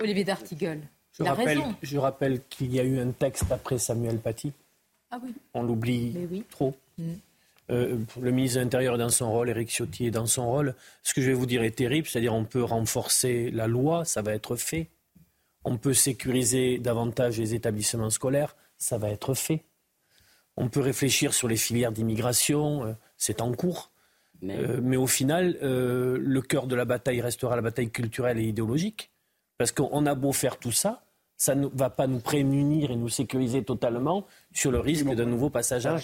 Olivier D'Artigol. Je rappelle, je rappelle qu'il y a eu un texte après Samuel Paty. Ah oui. On l'oublie trop. Mm. Euh, le ministre de l'Intérieur est dans son rôle, Éric Ciotti est dans son rôle. Ce que je vais vous dire est terrible, c'est-à-dire on peut renforcer la loi, ça va être fait. On peut sécuriser davantage les établissements scolaires, ça va être fait. On peut réfléchir sur les filières d'immigration, euh, c'est en cours. Mais, euh, au final, euh, le cœur de la bataille restera la bataille culturelle et idéologique. Parce qu'on a beau faire tout ça, ça ne va pas nous prémunir et nous sécuriser totalement sur le risque d'un nouveau passage à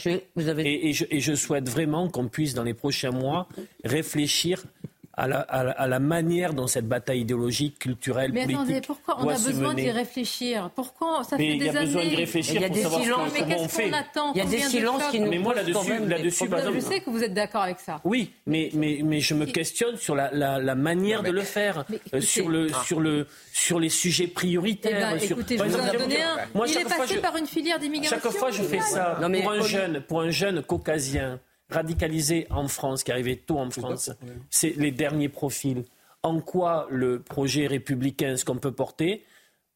et, je, souhaite vraiment qu'on puisse, dans les prochains mois, réfléchir à la, manière dont cette bataille idéologique, culturelle, mais politique. Mais attendez, pourquoi on a besoin d'y réfléchir? Pourquoi ça fait des années Il y a besoin d'y réfléchir pour savoir silences, comment on fait. il y a des silences qui nous Mais moi là-dessus, là-dessus, Je sais que vous êtes d'accord avec ça. Oui, mais, mais, mais je me questionne sur la, la, manière de le faire, euh, sur, le, ah. sur, le, sur les sujets prioritaires. Eh ben, sur... Écoutez, je vous en donner un. Moi, il est passé par une filière d'immigration. Chaque fois, je fais ça pour un jeune, pour un jeune caucasien radicalisé en France, qui arrivait tôt en France, c'est les derniers profils. En quoi le projet républicain, ce qu'on peut porter,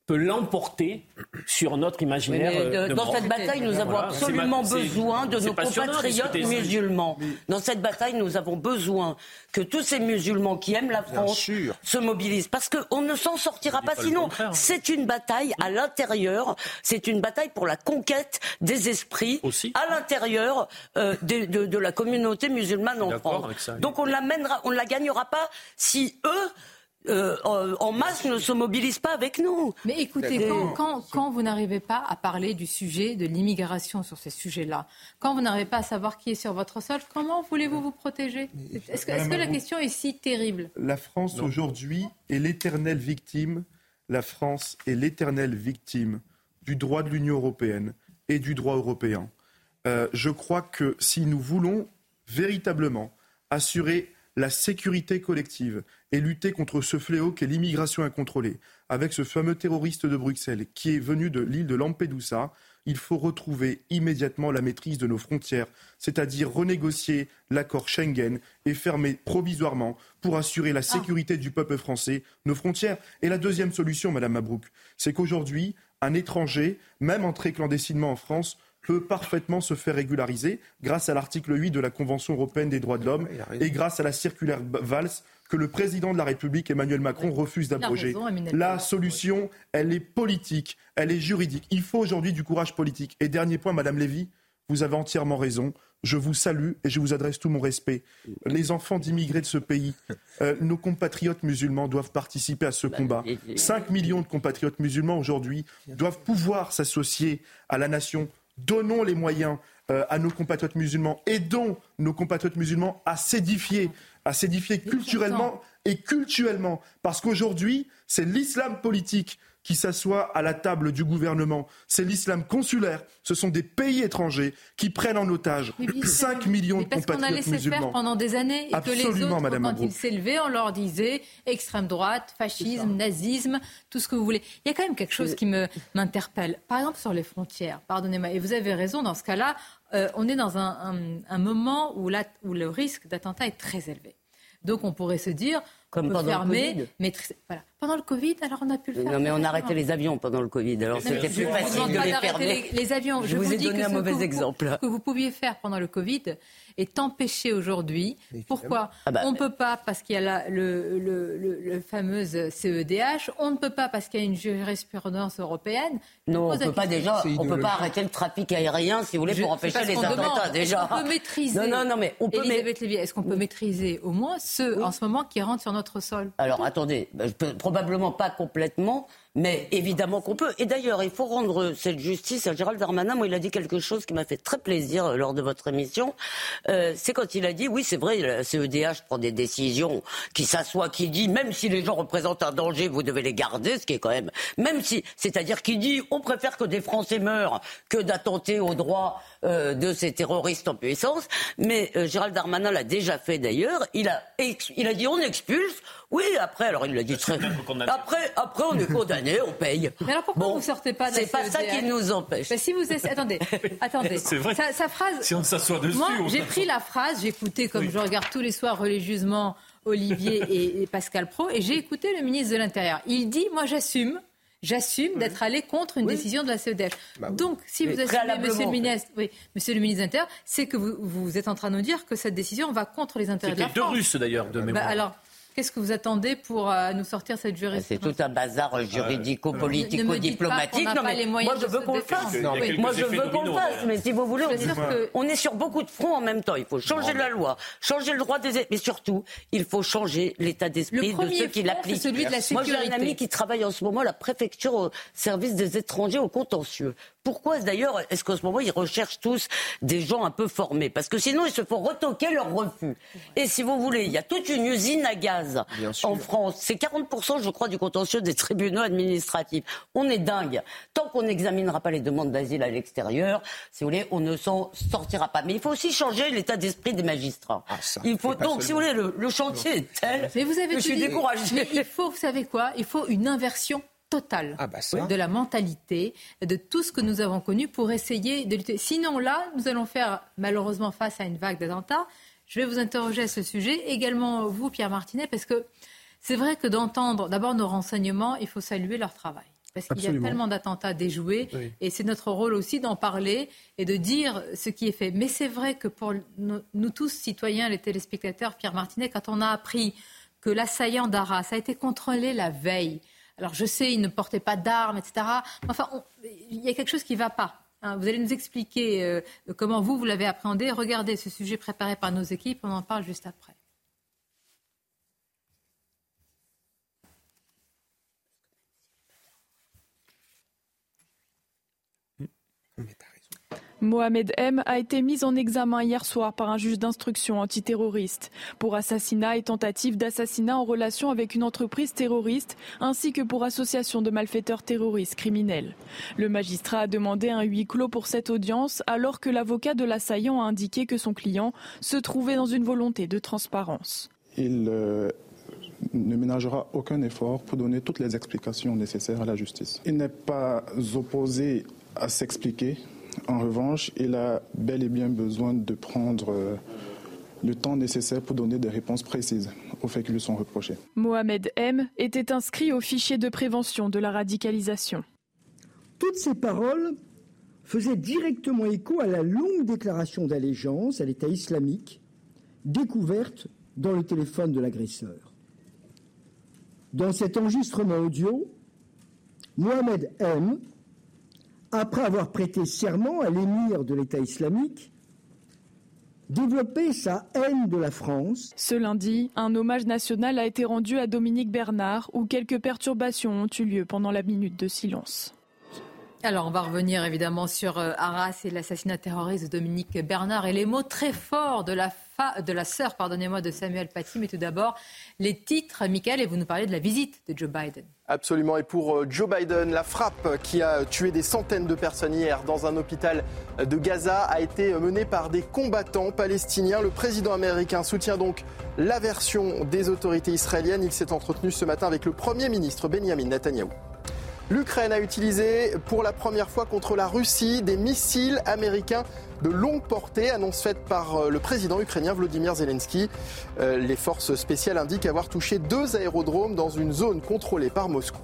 peut l'emporter sur notre imaginaire. Euh, dans cette bataille, nous avons absolument besoin de nos compatriotes musulmans. Dans cette bataille, nous avons besoin que tous ces musulmans qui aiment la France se mobilisent. Parce qu'on ne s'en sortira pas sinon. C'est une bataille à l'intérieur. C'est une bataille pour la conquête des esprits à l'intérieur euh, de, de, la communauté musulmane en France. Donc on ne on ne la gagnera pas si eux euh, en masse ne se mobilisent pas avec nous. Mais écoutez, quand, vous n'arrivez pas à parler du sujet de l'immigration sur ces sujets-là, quand vous n'arrivez pas à savoir qui est sur votre sol, comment voulez-vous vous protéger? Est-ce que, la question est si terrible? La France aujourd'hui est l'éternelle victime. La France est l'éternelle victime du droit de l'Union européenne et du droit européen. Euh, je crois que si nous voulons véritablement assurer la sécurité collective et lutter contre ce fléau qu'est l'immigration incontrôlée, avec ce fameux terroriste de Bruxelles qui est venu de l'île de Lampedusa, il faut retrouver immédiatement la maîtrise de nos frontières, c'est-à-dire renégocier l'accord Schengen et fermer provisoirement pour assurer la sécurité du peuple français nos frontières. Et la deuxième solution, Madame Mabrouk, c'est qu'aujourd'hui, un étranger, même entré clandestinement en France, peut parfaitement se faire régulariser grâce à l'article 8 de la Convention européenne des droits de l'homme et grâce à la circulaire Valls que le président de la République, Emmanuel Macron, refuse d'abroger. La solution, elle est politique, elle est juridique. Il faut aujourd'hui du courage politique. Et dernier point, Madame Lévy, vous avez entièrement raison. Je vous salue et je vous adresse tout mon respect. Les enfants d'immigrés de ce pays, euh, nos compatriotes musulmans doivent participer à ce bah, combat. 5 millions de compatriotes musulmans aujourd'hui doivent pouvoir s'associer à la nation. Donnons les moyens euh, à nos compatriotes musulmans, aidons nos compatriotes musulmans à s'édifier, à s'édifier culturellement et culturellement. Parce qu'aujourd'hui, c'est l'islam politique qui s'assoit à la table du gouvernement. C'est l'islam consulaire. Ce sont des pays étrangers qui prennent en otage 5 millions de compatriotes musulmans. Parce qu'on a laissé faire pendant des années et Absolument, que les autres, Madame quand ils s'élevaient, on leur disait extrême droite, fascisme, nazisme, tout ce que vous voulez. Il y a quand même quelque chose qui m'interpelle. Par exemple, sur les frontières, pardonnez-moi, et vous avez raison, dans ce cas-là, euh, on est dans un, moment où, où le risque d'attentat est très élevé. Donc on pourrait se dire, comme pendant fermer, le mais voilà. Pendant le Covid, alors on a pu le faire. Non, mais on a arrêté les avions pendant le Covid. Alors c'était plus facile de les fermer. Les, avions. Je, vous, ai donné un mauvais exemple. Ce que vous pouviez faire pendant le Covid est empêché aujourd'hui. Pourquoi ah bah, On ne peut pas parce qu'il y a la, le, le, le, fameuse CEDH. On ne peut pas parce qu'il y a une jurisprudence européenne. Non, on ne peut pas déjà. On peut pas arrêter le trafic aérien, si vous voulez, pour empêcher les attentats. Déjà. On peut maîtriser. Non, non, non, mais on peut. est-ce qu'on peut maîtriser au moins ceux en ce moment qui rentrent sur Alors attendez, bah, probablement pas complètement, mais évidemment qu'on peut. Et d'ailleurs, il faut rendre cette justice à Gérald Darmanin. Moi, il a dit quelque chose qui m'a fait très plaisir euh, lors de votre émission. Euh, c'est quand il a dit, oui, c'est vrai, la CEDH prend des décisions, qui s'assoit, qui dit, même si les gens représentent un danger, vous devez les garder, ce qui est quand même, même si, c'est-à-dire qu'il dit, on préfère que des Français meurent que d'attenter aux droits euh, de ces terroristes en puissance. Mais euh, Gérald Darmanin l'a déjà fait d'ailleurs. Il a, il a dit, on expulse. Oui, après, alors il l'a dit très. Après, après, on est condamné, on paye. Mais alors pourquoi vous sortez pas de C'est pas ça qui nous empêche. si vous attendez, attendez. C'est vrai. Sa, phrase. Si on s'assoit dessus. Moi, j'ai pris la phrase, j'ai écouté comme je regarde tous les soirs religieusement Olivier et, Pascal Pro, et j'ai écouté le ministre de l'Intérieur. Il dit, moi, j'assume. J'assume d'être allé contre une décision de la CEDH. Bah Donc, si vous assumez, Monsieur le ministre, oui, Monsieur le ministre de l'Intérieur, c'est que vous, vous, êtes en train de nous dire que cette décision va contre les intérêts de la France. deux Russes d'ailleurs de bah, mémoire. alors, Qu'est-ce que vous attendez pour euh, nous sortir cette jurisprudence C'est tout un bazar juridico-politico-diplomatique. Non, mais moi, je veux qu'on le fasse. moi, je veux qu'on le fasse. Mais si vous voulez, on, est sur beaucoup de fronts en même temps. Il faut changer la loi, changer le droit des... Mais surtout, il faut changer l'état d'esprit de ceux qui l'appliquent. Moi, j'ai un ami qui travaille en ce moment à la préfecture au service des étrangers au contentieux. Pourquoi d'ailleurs est-ce qu'en ce moment ils recherchent tous des gens un peu formés? Parce que sinon ils se font retoquer leur refus. Et si vous voulez, il y a toute une usine à gaz en France. C'est 40% je crois du contentieux des tribunaux administratifs. On est dingue. Tant qu'on n'examinera pas les demandes d'asile à l'extérieur, si vous voulez, on ne s'en sortira pas. Mais il faut aussi changer l'état d'esprit des magistrats. Ah, il faut donc, si vous voulez, le, chantier est tel Mais vous avez que je suis découragée. il faut, vous savez quoi? Il faut une inversion totale ah bah de la mentalité, de tout ce que nous avons connu pour essayer de lutter. Sinon, là, nous allons faire malheureusement face à une vague d'attentats. Je vais vous interroger à ce sujet, également vous, Pierre Martinet, parce que c'est vrai que d'entendre d'abord nos renseignements, il faut saluer leur travail. Parce qu'il y a tellement d'attentats déjoués, et c'est notre rôle aussi d'en parler et de dire ce qui est fait. Mais c'est vrai que pour nous tous, citoyens, les téléspectateurs, Pierre Martinet, quand on a appris que l'assaillant d'Arras a été contrôlé la veille, alors je sais, il ne portait pas d'armes, etc. Enfin, il y a quelque chose qui ne va pas. Hein. Vous allez nous expliquer euh, comment vous, vous l'avez appréhendé. Regardez ce sujet préparé par nos équipes, on en parle juste après. Mohamed M a été mis en examen hier soir par un juge d'instruction antiterroriste pour assassinat et tentative d'assassinat en relation avec une entreprise terroriste ainsi que pour association de malfaiteurs terroristes criminels. Le magistrat a demandé un huis clos pour cette audience alors que l'avocat de l'assaillant a indiqué que son client se trouvait dans une volonté de transparence. il ne ménagera aucun effort pour donner toutes les explications nécessaires à la justice. Il n'est pas opposé à s'expliquer. En revanche, il a bel et bien besoin de prendre euh, le temps nécessaire pour donner des réponses précises aux faits qui lui sont reprochés. Mohamed M était inscrit au fichier de prévention de la radicalisation. Toutes ces paroles faisaient directement écho à la longue déclaration d'allégeance à l'État islamique découverte dans le téléphone de l'agresseur. Dans cet enregistrement audio, Mohamed M, après avoir prêté serment à l'émir de l'État islamique, développait sa haine de la France. Ce lundi, un hommage national a été rendu à Dominique Bernard où quelques perturbations ont eu lieu pendant la minute de silence. Alors, on va revenir évidemment sur euh, Arras et l'assassinat terroriste de Dominique Bernard et les mots très forts de la, de la sœur pardonnez-moi, de Samuel Paty. Mais tout d'abord, les titres, Michael, et vous nous parlez de la visite de Joe Biden. Absolument. Et pour euh, Joe Biden, la frappe qui a tué des centaines de personnes hier dans un hôpital de Gaza a été menée par des combattants palestiniens. Le président américain soutient donc la version des autorités israéliennes. Il s'est entretenu ce matin avec le Premier ministre Benjamin Netanyahu. L'Ukraine a utilisé pour la première fois contre la Russie des missiles américains de longue portée, annonce faite par euh, le président ukrainien Vladimir Zelensky. Euh, les forces spéciales indiquent avoir touché deux aérodromes dans une zone contrôlée par Moscou.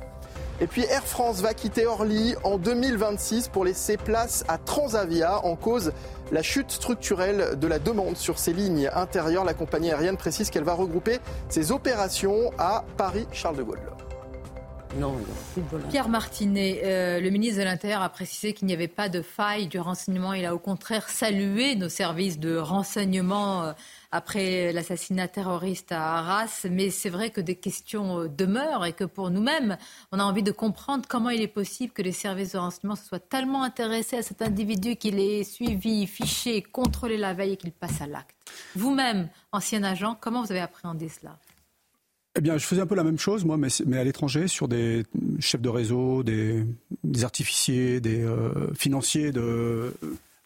Et puis Air France va quitter Orly en 2026 pour laisser place à Transavia en cause la chute structurelle de la demande sur ses lignes intérieures. La compagnie aérienne précise qu'elle va regrouper ses opérations à Paris-Charles de Gaulle. Pierre Martinet, euh, le ministre de l'Intérieur a précisé qu'il n'y avait pas de faille du renseignement. Il a au contraire salué nos services de renseignement euh, après l'assassinat terroriste à Arras. Mais c'est vrai que des questions euh, demeurent et que pour nous-mêmes, on a envie de comprendre comment il est possible que les services de renseignement se soient tellement intéressés à cet individu qu'il ait suivi, fiché, contrôlé la veille et qu'il passe à l'acte. Vous-même, ancien agent, comment vous avez appréhendé cela? Eh bien, je faisais un peu la même chose, moi, mais, à l'étranger, sur des chefs de réseau, des, artificiers, des euh, financiers, de,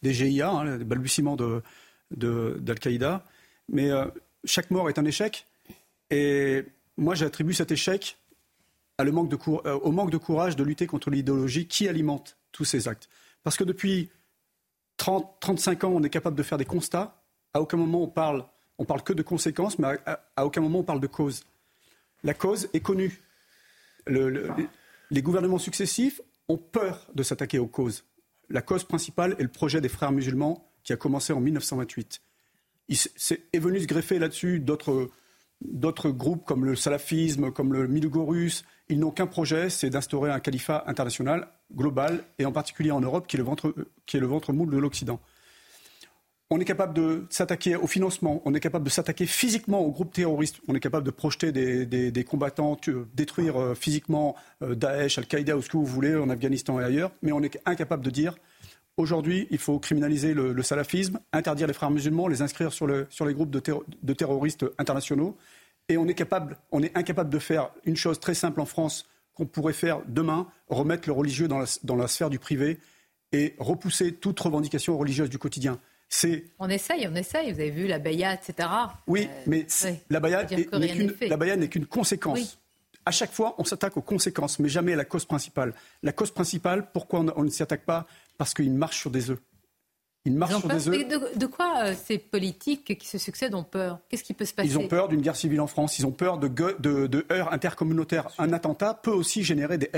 des GIA, hein, des balbutiements d'Al-Qaïda. mais euh, chaque mort est un échec. Et moi, j'attribue cet échec euh, au manque de courage de lutter contre l'idéologie qui alimente tous ces actes. Parce que depuis 30, 35 ans, on est capable de faire des constats. À aucun moment on parle, on parle que de conséquences, mais à aucun moment on parle de causes. La cause est connue. les gouvernements successifs ont peur de s'attaquer aux causes. La cause principale est le projet des frères musulmans qui a commencé en 1928. Il est venu se greffer là-dessus d'autres, groupes comme le salafisme, comme le Milougorus. Ils n'ont qu'un projet, c'est d'instaurer un califat international, global, et en particulier en Europe, qui est le ventre moule de l'Occident on est capable de s'attaquer au financement, on est capable de s'attaquer physiquement aux groupes terroristes, on est capable de projeter des, combattants, détruire euh, physiquement euh, Daesh, Al-Qaïda ou ce que vous voulez en Afghanistan et ailleurs, mais on est incapable de dire aujourd'hui il faut criminaliser le, salafisme, interdire les frères musulmans, les inscrire sur, les groupes de, terroristes internationaux, et on est, incapable de faire une chose très simple en France qu'on pourrait faire demain, remettre le religieux dans la sphère du privé et repousser toute revendication religieuse du quotidien. On essaye, on essaye. Vous avez vu la Bayat, etc. Oui, euh, mais la Bayat n'est qu'une conséquence. À chaque fois, on s'attaque aux conséquences, mais jamais à la cause principale. La cause principale, pourquoi on, ne s'y attaque pas? Parce qu'il marche sur des œufs. Ils marchent sur des œufs. De, quoi euh, ces politiques qui se succèdent ont peur? Qu'est-ce qui peut se passer Ils ont peur d'une guerre civile en France. Ils ont peur de, de, heurts intercommunautaires. Un attentat peut aussi générer des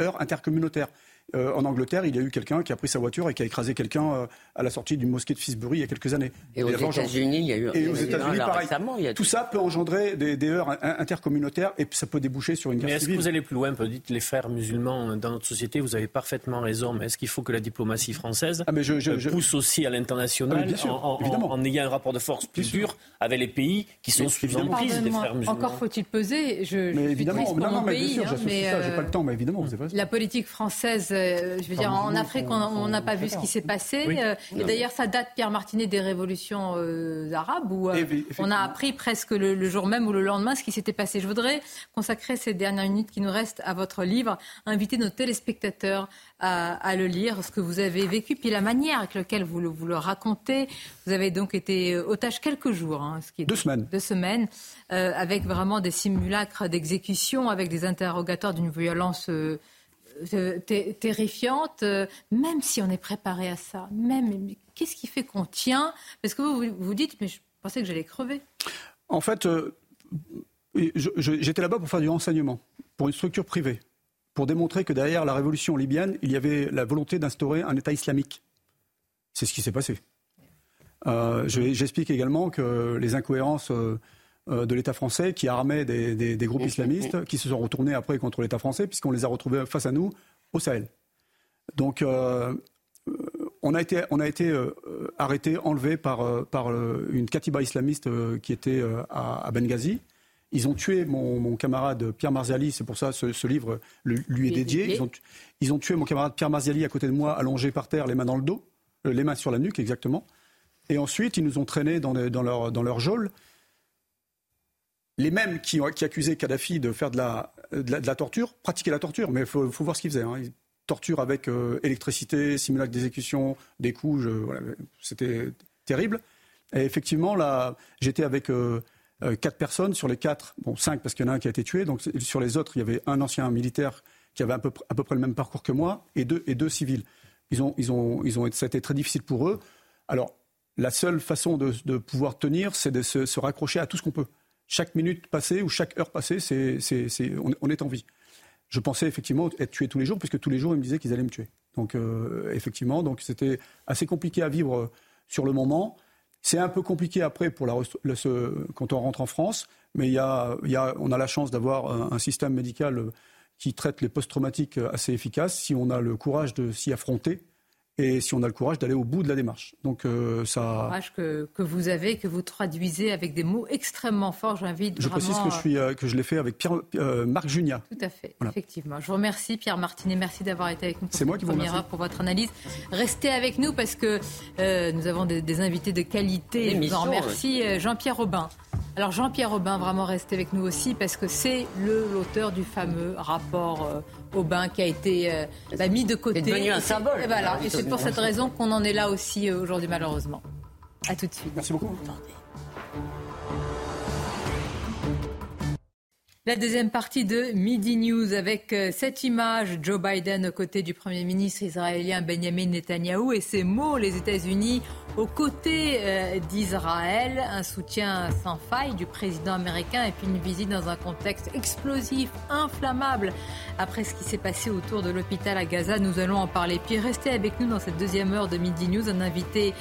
heurts intercommunautaires. Euh, en Angleterre, il y a eu quelqu'un qui a pris sa voiture et qui a écrasé quelqu'un euh, à la sortie d'une mosquée de Fisbury il y a quelques années. Et, aux États-Unis, il y a eu. Et aux États-Unis, pareil. Tout ça peut engendrer des, heures intercommunautaires et ça peut déboucher sur une guerre mais civile. Est-ce que vous allez plus loin Vous dites les frères musulmans dans notre société. Vous avez parfaitement raison. Mais est-ce qu'il faut que la diplomatie française ah, euh, pousse aussi à l'international ah, en, ayant un rapport de force plus dur avec les pays qui sont sous emprise des frères musulmans Encore faut-il peser je, Mais évidemment, non, non, mais bien sûr, j'ai pas le temps, mais évidemment, La politique française Euh, je veux dire, en Afrique, on n'a pas vu ce qui s'est passé. Euh, et d'ailleurs, ça date, Pierre Martinet, des révolutions euh, arabes, où on a appris presque le, jour même ou le lendemain ce qui s'était passé. Je voudrais consacrer ces dernières minutes qui nous restent à votre livre, inviter nos téléspectateurs à, le lire, ce que vous avez vécu, puis la manière avec laquelle vous le, vous le racontez. Vous avez donc été otage quelques jours, hein, ce qui est deux semaines, deux semaines, avec vraiment des simulacres d'exécution, avec des interrogatoires d'une violence euh, terrifiante, euh, même si on est préparé à ça. Même, qu'est-ce qui fait qu'on tient? Parce que vous vous dites, mais je pensais que j'allais crever. En fait, euh, j'étais là-bas pour faire du renseignement, pour une structure privée, pour démontrer que derrière la révolution libyenne, il y avait la volonté d'instaurer un État islamique. C'est ce qui s'est passé. J'explique également que les incohérences euh, de l'État français qui armait des, groupes mmh, mmh, islamistes mmh. qui se sont retournés après contre l'État français puisqu'on les a retrouvés face à nous au Sahel. Donc euh, on a été, on a été euh, arrêté, enlevé par, par une katiba islamiste qui était à, Benghazi. Ils ont tué mon, camarade Pierre Marziali, c'est pour ça ce, ce livre lui est dédié. Ils ont, ils ont, tué mon camarade Pierre Marziali à côté de moi, allongé par terre, les mains dans le dos, les mains sur la nuque exactement. Et ensuite, ils nous ont traînés dans, dans, leur, dans leur geôle les mêmes qui, accusaient Kadhafi de faire de la, torture pratiquaient la torture. Mais il faut, voir ce qu'ils faisaient. Hein. Ils torturent avec euh, électricité, simulacre d'exécution, des coups. C'était terrible. Et effectivement, là, j'étais avec euh, euh, quatre personnes. Sur les quatre, bon, cinq parce qu'il y en a un qui a été tué. Donc sur les autres, il y avait un ancien militaire qui avait à peu, près le même parcours que moi et deux, civils. Ils ont, ils ont, ils ont, ça a été très difficile pour eux. Alors, la seule façon de, pouvoir tenir, c'est de se raccrocher à tout ce qu'on peut chaque minute passée ou chaque heure passée, c'est, on, est en vie. Je pensais effectivement être tué tous les jours, puisque tous les jours, ils me disaient qu'ils allaient me tuer. Donc, euh, effectivement, donc c'était assez compliqué à vivre euh, sur le moment. C'est un peu compliqué après pour la, quand on rentre en France, mais y a, y a, on a la chance d'avoir un, système médical euh, qui traite les post-traumatiques assez efficace si on a le courage de s'y affronter et si on a le courage d'aller au bout de la démarche. Donc euh, ça. Le courage que, que, vous avez, que vous traduisez avec des mots extrêmement forts. J'invite. Je précise que je suis euh, que je l'ai fait avec Pierre, euh, Marc Junia. Tout à fait, effectivement. Je vous remercie Pierre Martinet, merci d'avoir été avec nous pour moi qui première heure pour votre analyse. Restez avec nous parce que nous avons des, invités de qualité. Je vous en remercie. Jean-Pierre Robin. Alors Jean-Pierre Robin, vraiment restez avec nous aussi parce que c'est l'auteur du fameux rapport Aubin qui a été euh, bah, mis de côté. C'est devenu un symbole. Et, voilà. et c'est pour cette raison qu'on en est là aussi euh, aujourd'hui, malheureusement. À tout de suite. Merci beaucoup. La deuxième partie de Midi News avec euh, cette image, Joe Biden aux côtés du Premier ministre israélien Benjamin Netanyahou et ces mots, les États-Unis aux côtés euh, d'Israël, un soutien sans faille du président américain et puis une visite dans un contexte explosif, inflammable. Après ce qui s'est passé autour de l'hôpital à Gaza, nous allons en parler. Puis restez avec nous dans cette deuxième heure de Midi News, un invité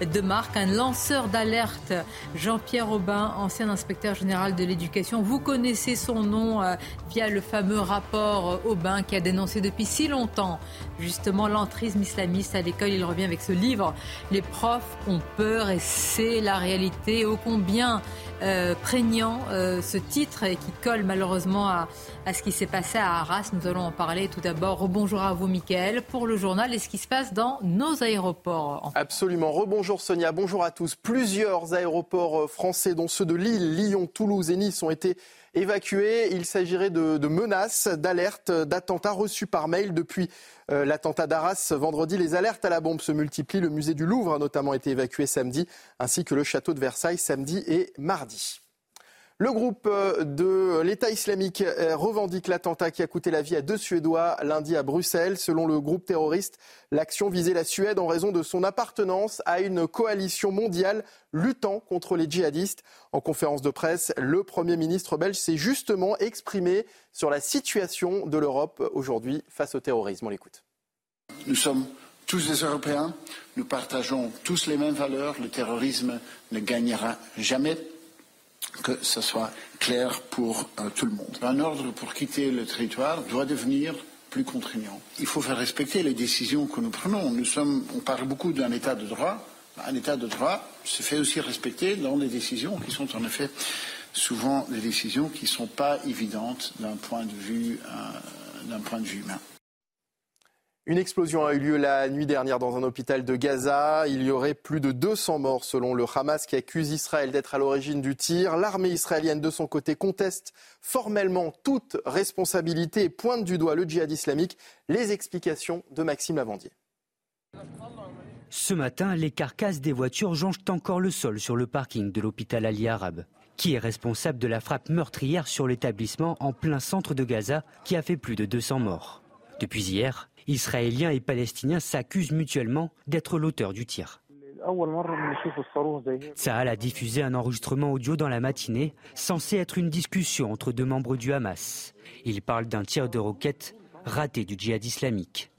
de marque, un lanceur d'alerte, Jean-Pierre Aubin, ancien inspecteur général de l'éducation. Vous connaissez nom euh, via le fameux rapport euh, Aubin qui a dénoncé depuis si longtemps justement l'entrisme islamiste à l'école. Il revient avec ce livre. Les profs ont peur et c'est la réalité. Ô combien euh, prégnant ce titre et qui colle malheureusement à, ce qui s'est passé à Arras. Nous allons en parler tout d'abord. Rebonjour à vous, Mickaël, pour le journal et ce qui se passe dans nos aéroports. Absolument. Rebonjour Sonia, bonjour à tous. Plusieurs aéroports français, dont ceux de Lille, Lyon, Toulouse et Nice, ont été évacués. Il s'agirait de, menaces, d'alertes, d'attentats reçus par mail depuis euh, l'attentat d'Arras vendredi. Les alertes à la bombe se multiplient. Le musée du Louvre a notamment été évacué samedi, ainsi que le château de Versailles samedi et mardi. Le groupe euh, de l'État islamique euh, revendique l'attentat qui a coûté la vie à deux Suédois lundi à Bruxelles. Selon le groupe terroriste, l'action visait la Suède en raison de son appartenance à une coalition mondiale luttant contre les djihadistes. En conférence de presse, le Premier ministre belge s'est justement exprimé sur la situation de l'Europe aujourd'hui face au terrorisme. On l'écoute. Nous sommes tous des Européens, nous partageons tous les mêmes valeurs, le terrorisme ne gagnera jamais que ce soit clair pour euh, tout le monde. Un ordre pour quitter le territoire doit devenir plus contraignant. Il faut faire respecter les décisions que nous prenons. Nous sommes, on parle beaucoup d'un état de droit. Un état de droit se fait aussi respecter dans des décisions qui sont en effet souvent des décisions qui ne sont pas évidentes d'un point de vue, euh, d'un point de vue humain. Une explosion a eu lieu la nuit dernière dans un hôpital de Gaza. Il y aurait plus de 200 morts selon le Hamas qui accuse Israël d'être à l'origine du tir. L'armée israélienne de son côté conteste formellement toute responsabilité et pointe du doigt le djihad islamique. Les explications de Maxime Lavandier. Ce matin, les carcasses des voitures jonchent encore le sol sur le parking de l'hôpital Ali Arabe. Qui est responsable de la frappe meurtrière sur l'établissement en plein centre de Gaza qui a fait plus de 200 morts Depuis hier, Israéliens et Palestiniens s'accusent mutuellement d'être l'auteur du tir. Tsahal a diffusé un enregistrement audio dans la matinée, censé être une discussion entre deux membres du Hamas. Il parle d'un tir de roquette raté du djihad islamique.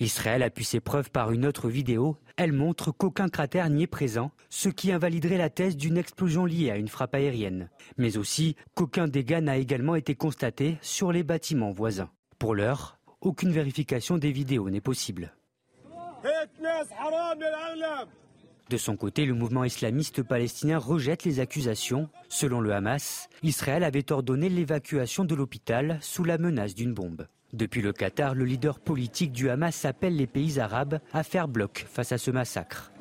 Israël appuie ses preuves par une autre vidéo. Elle montre qu'aucun cratère n'y est présent, ce qui invaliderait la thèse d'une explosion liée à une frappe aérienne. Mais aussi qu'aucun dégât n'a également été constaté sur les bâtiments voisins. Pour l'heure, aucune vérification des vidéos n'est possible. De son côté, le mouvement islamiste palestinien rejette les accusations. Selon le Hamas, Israël avait ordonné l'évacuation de l'hôpital sous la menace d'une bombe. Depuis le Qatar, le leader politique du Hamas appelle les pays arabes à faire bloc face à ce massacre.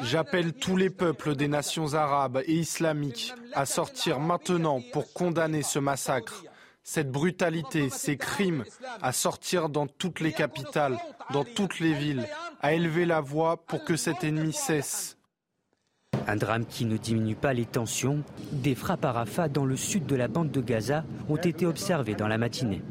J'appelle tous les peuples des nations arabes et islamiques à sortir maintenant pour condamner ce massacre, cette brutalité, ces crimes, à sortir dans toutes les capitales, dans toutes les villes, à élever la voix pour que cet ennemi cesse. Un drame qui ne diminue pas les tensions. Des frappes à Rafah dans le sud de la bande de Gaza ont été observées dans la matinée.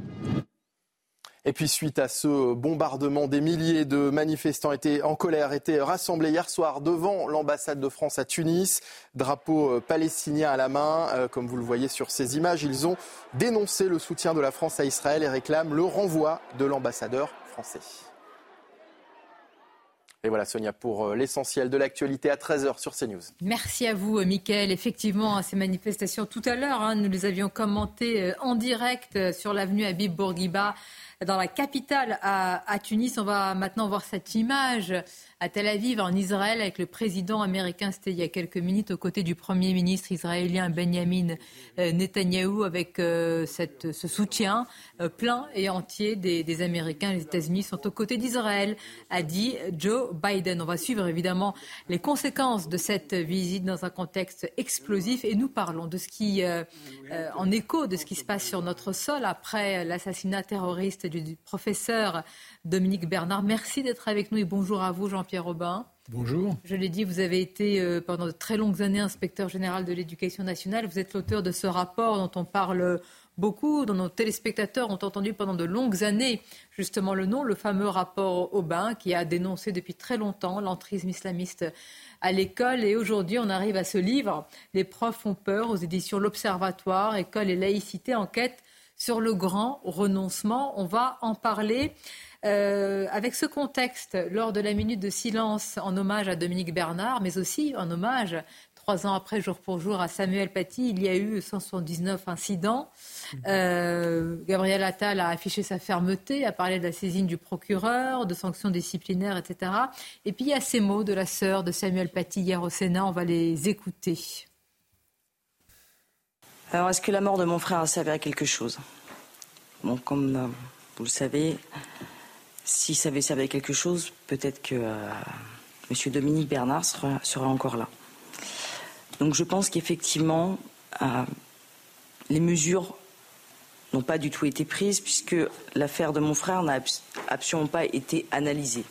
Et puis suite à ce bombardement, des milliers de manifestants étaient en colère, étaient rassemblés hier soir devant l'ambassade de France à Tunis, drapeau euh, palestinien à la main, euh, comme vous le voyez sur ces images. Ils ont dénoncé le soutien de la France à Israël et réclament le renvoi de l'ambassadeur français. Et voilà Sonia pour euh, l'essentiel de l'actualité à 13h sur CNews. Merci à vous Mickaël. Effectivement, ces manifestations tout à l'heure, hein, nous les avions commentées en direct sur l'avenue Habib Bourguiba dans la capitale à, Tunis. On va maintenant voir cette image à Tel Aviv, en Israël, avec le président américain, c'était il y a quelques minutes, aux côtés du Premier ministre israélien Benjamin euh, Netanyahou, avec euh, ce soutien euh, plein et entier des, Américains. Les États-Unis sont aux côtés d'Israël, a dit Joe Biden. On va suivre évidemment les conséquences de cette visite dans un contexte explosif et nous parlons de ce qui, en écho de ce qui se passe sur notre sol après l'assassinat terroriste du professeur Dominique Bernard. Merci d'être avec nous et bonjour à vous, Jean-Pierre Robin. Bonjour. Je l'ai dit, vous avez été euh, pendant de très longues années inspecteur général de l'éducation nationale. Vous êtes l'auteur de ce rapport dont on parle beaucoup, dont nos téléspectateurs ont entendu pendant de longues années justement le nom, le fameux rapport Aubin, qui a dénoncé depuis très longtemps l'entrisme islamiste à l'école. Et aujourd'hui, on arrive à ce livre, Les profs ont peur, aux éditions L'Observatoire, École et laïcité, enquête sur le grand renoncement. On va en parler. Euh, avec ce contexte, lors de la minute de silence en hommage à Dominique Bernard, mais aussi en hommage, trois ans après, jour pour jour, à Samuel Paty, il y a eu 179 incidents. Euh, Gabriel Attal a affiché sa fermeté, a parlé de la saisine du procureur, de sanctions disciplinaires, etc. Et puis il y a ces mots de la sœur de Samuel Paty hier au Sénat, on va les écouter. Alors, est-ce que la mort de mon frère a servi à quelque chose? Bon, comme euh, vous le savez, si ça avait servi à quelque chose, peut-être que euh, M. Dominique Bernard sera, encore là. Donc je pense qu'effectivement, euh, les mesures n'ont pas du tout été prises puisque l'affaire de mon frère n'a absolument pas été analysée.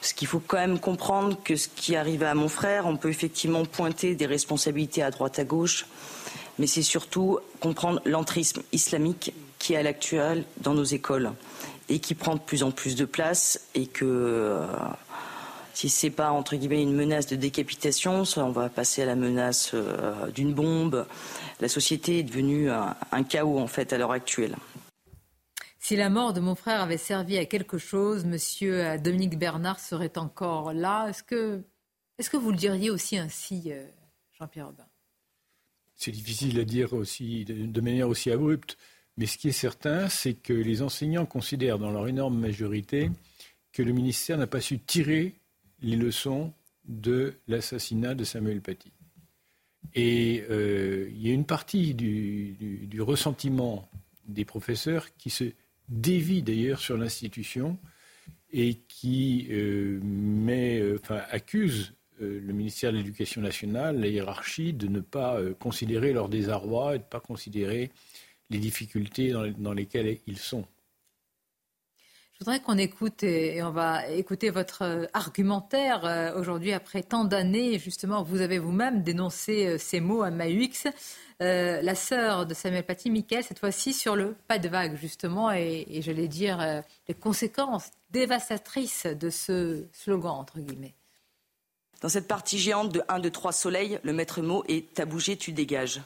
Parce qu'il faut quand même comprendre que ce qui arrive à mon frère, on peut effectivement pointer des responsabilités à droite à gauche, mais c'est surtout comprendre l'entrisme islamique qui est à l'actuel dans nos écoles et qui prend de plus en plus de place et que euh, si c'est pas entre guillemets une menace de décapitation, ça, on va passer à la menace euh, d'une bombe. La société est devenue un, chaos en fait à l'heure actuelle. Si la mort de mon frère avait servi à quelque chose, Monsieur euh, Dominique Bernard serait encore là. Est-ce que, est-ce que vous le diriez aussi ainsi, Jean-Pierre Robin? C'est difficile à dire aussi de manière aussi abrupte. Mais ce qui est certain, c'est que les enseignants considèrent dans leur énorme majorité que le ministère n'a pas su tirer les leçons de l'assassinat de Samuel Paty. Et euh, il y a une partie du, ressentiment des professeurs qui se dévie d'ailleurs sur l'institution et qui euh, met, euh, accuse le ministère de l'Éducation nationale, la hiérarchie, de ne pas considérer leur désarroi et de ne pas considérer les difficultés dans lesquelles ils sont. Je voudrais qu'on écoute et on va écouter votre euh, argumentaire euh, aujourd'hui après tant d'années. Justement, vous avez vous-même dénoncé euh, ces mots à Mahuix. la sœur de Samuel Paty, Michael, cette fois-ci sur le pas de vague, justement, et, et j'allais dire les conséquences dévastatrices de ce slogan, entre guillemets. Dans cette partie géante de 1, 2, 3 soleils, le maître mot est T'as bougé, tu dégages.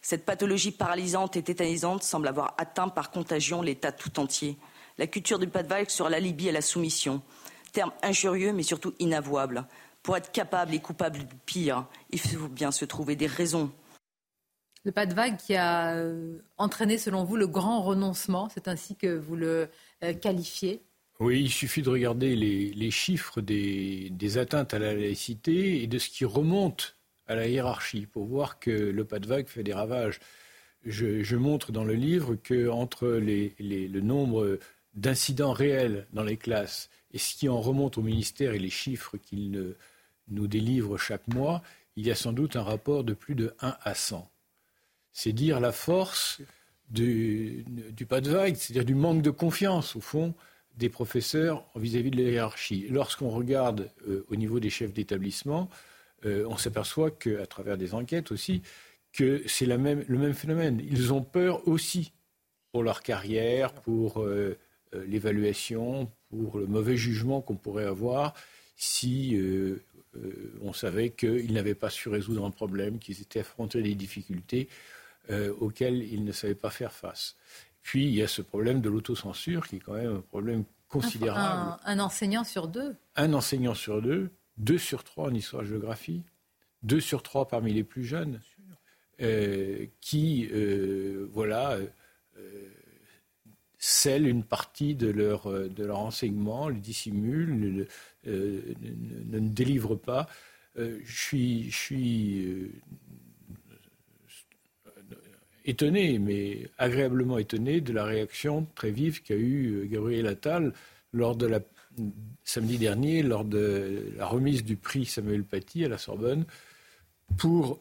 Cette pathologie paralysante et tétanisante semble avoir atteint par contagion l'État tout entier la culture du pas de vague sur l'alibi à la soumission. Terme injurieux mais surtout inavouable. Pour être capable et coupable du pire, il faut bien se trouver des raisons. Le pas de vague qui a euh, entraîné, selon vous, le grand renoncement, c'est ainsi que vous le euh, qualifiez? Oui, il suffit de regarder les, chiffres des, atteintes à la laïcité et de ce qui remonte à la hiérarchie pour voir que le pas de vague fait des ravages. Je, montre dans le livre que entre le nombre d'incidents réels dans les classes et ce qui en remonte au ministère et les chiffres qu'il nous délivre chaque mois, il y a sans doute un rapport de plus de 1 à 100. C'est dire la force du, pas de vague, c'est-à-dire du manque de confiance, au fond, des professeurs vis-à-vis de la hiérarchie. Lorsqu'on regarde euh, au niveau des chefs d'établissement, euh, on s'aperçoit qu'à travers des enquêtes aussi, que c'est le même phénomène. Ils ont peur aussi pour leur carrière, pour euh, l'évaluation, pour le mauvais jugement qu'on pourrait avoir si on savait qu'ils n'avaient pas su résoudre un problème, qu'ils étaient affrontés à des difficultés auxquelles ils ne savaient pas faire face. Puis il y a ce problème de l'autocensure qui est quand même un problème considérable. Un, enseignant sur deux Un enseignant sur deux, deux sur trois en histoire-géographie, deux sur trois parmi les plus jeunes, qui, voilà, scellent une partie de leur, euh, de leur enseignement, le dissimulent, euh, ne, ne, délivrent pas. Euh, je suis, je suis étonné, mais agréablement étonné de la réaction très vive qu'a eue Gabriel Attal lors de la, samedi dernier, lors de la remise du prix Samuel Paty à la Sorbonne, pour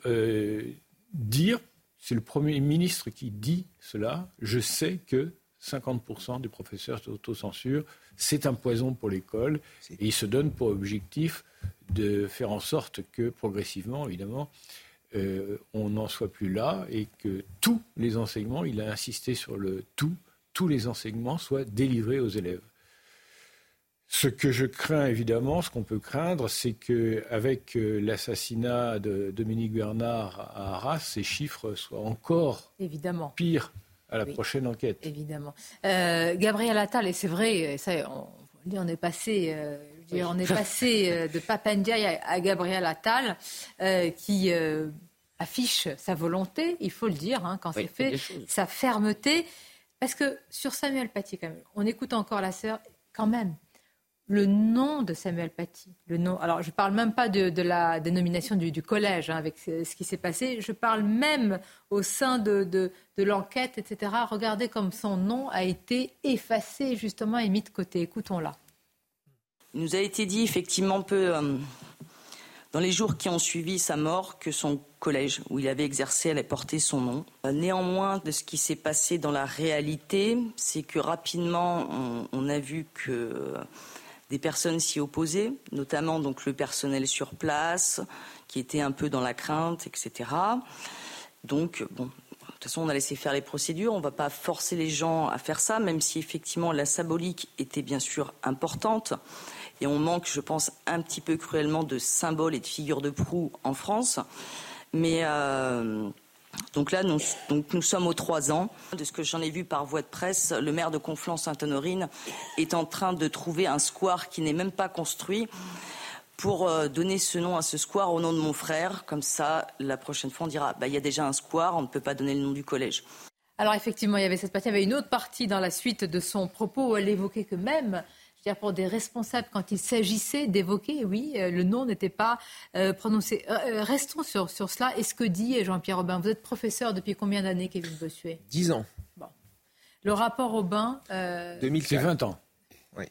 dire, c'est le Premier ministre qui dit cela, je sais que 50% des professeurs d'autocensure. C'est un poison pour l'école et il se donne pour objectif de faire en sorte que progressivement, évidemment, euh, on n'en soit plus là et que tous les enseignements, il a insisté sur le tout, tous les enseignements soient délivrés aux élèves. Ce que je crains évidemment, ce qu'on peut craindre, c'est qu'avec euh, l'assassinat de Dominique Bernard à Arras, ces chiffres soient encore évidemment. pires à la prochaine enquête. Évidemment. Euh, Gabriel Attal, et c'est vrai, ça, on, on est passé, euh, on est passé euh, de Papandiaï à, à, Gabriel Attal, qui affiche sa volonté, il faut le dire, hein, quand c'est fait, sa fermeté. Parce que sur Samuel Paty, quand même, on écoute encore la sœur, quand même, le nom de Samuel Paty. Le nom. Alors, je ne parle même pas de, la dénomination du, collège hein, avec ce, qui s'est passé. Je parle même au sein de, l'enquête, etc. Regardez comme son nom a été effacé justement et mis de côté. Écoutons-la. Il nous a été dit effectivement peu euh, dans les jours qui ont suivi sa mort que son collège où il avait exercé allait porter son nom. Euh, néanmoins, de ce qui s'est passé dans la réalité, c'est que rapidement on a vu que des personnes s'y opposaient, notamment donc le personnel sur place, qui était un peu dans la crainte, etc. Donc, bon, de toute façon, on a laissé faire les procédures. On ne va pas forcer les gens à faire ça, même si effectivement la symbolique était bien sûr importante. Et on manque, je pense, un petit peu cruellement de symboles et de figures de proue en France. Mais euh, donc là, nous, sommes aux trois ans. De ce que j'en ai vu par voie de presse, le maire de Conflans-Sainte-Honorine est en train de trouver un square qui n'est même pas construit pour euh, donner ce nom à ce square au nom de mon frère. Comme ça, la prochaine fois, on dira, bah, il y a déjà un square, on ne peut pas donner le nom du collège. Alors effectivement, il y avait cette partie, il y avait une autre partie dans la suite de son propos où elle évoquait que même dire, pour des responsables, quand il s'agissait d'évoquer, oui, euh, le nom n'était pas euh, prononcé. Euh, restons sur, sur cela. Et ce que dit Jean-Pierre Aubin, vous êtes professeur depuis combien d'années, Kevin Bossuet? Dix ans. Le rapport Aubin. Euh... 2004. 20 ans. Oui.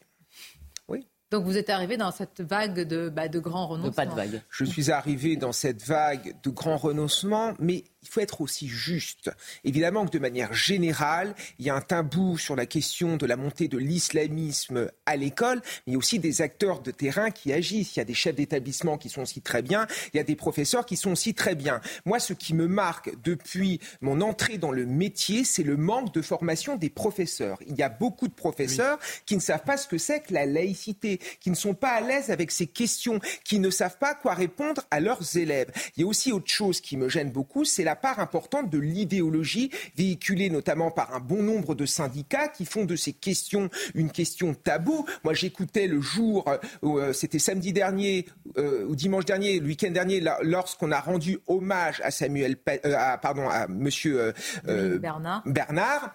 Oui. Donc vous êtes arrivé dans cette vague de, bah, de grands renoncements. pas de vague. Je suis arrivé dans cette vague de grands renoncements, mais il faut être aussi juste. Évidemment que de manière générale, il y a un tabou sur la question de la montée de l'islamisme à l'école, mais il y a aussi des acteurs de terrain qui agissent. Il y a des chefs d'établissement qui sont aussi très bien, il y a des professeurs qui sont aussi très bien. Moi, ce qui me marque depuis mon entrée dans le métier, c'est le manque de formation des professeurs. Il y a beaucoup de professeurs qui ne savent pas ce que c'est que la laïcité, qui ne sont pas à l'aise avec ces questions, qui ne savent pas quoi répondre à leurs élèves. Il y a aussi autre chose qui me gêne beaucoup, c'est la la part importante de l'idéologie véhiculée notamment par un bon nombre de syndicats qui font de ces questions une question taboue. Moi, j'écoutais le jour, euh, euh, c'était samedi dernier euh, ou dimanche dernier, le week-end dernier, lorsqu'on a rendu hommage à Samuel, pardon, à Monsieur Bernard. Bernard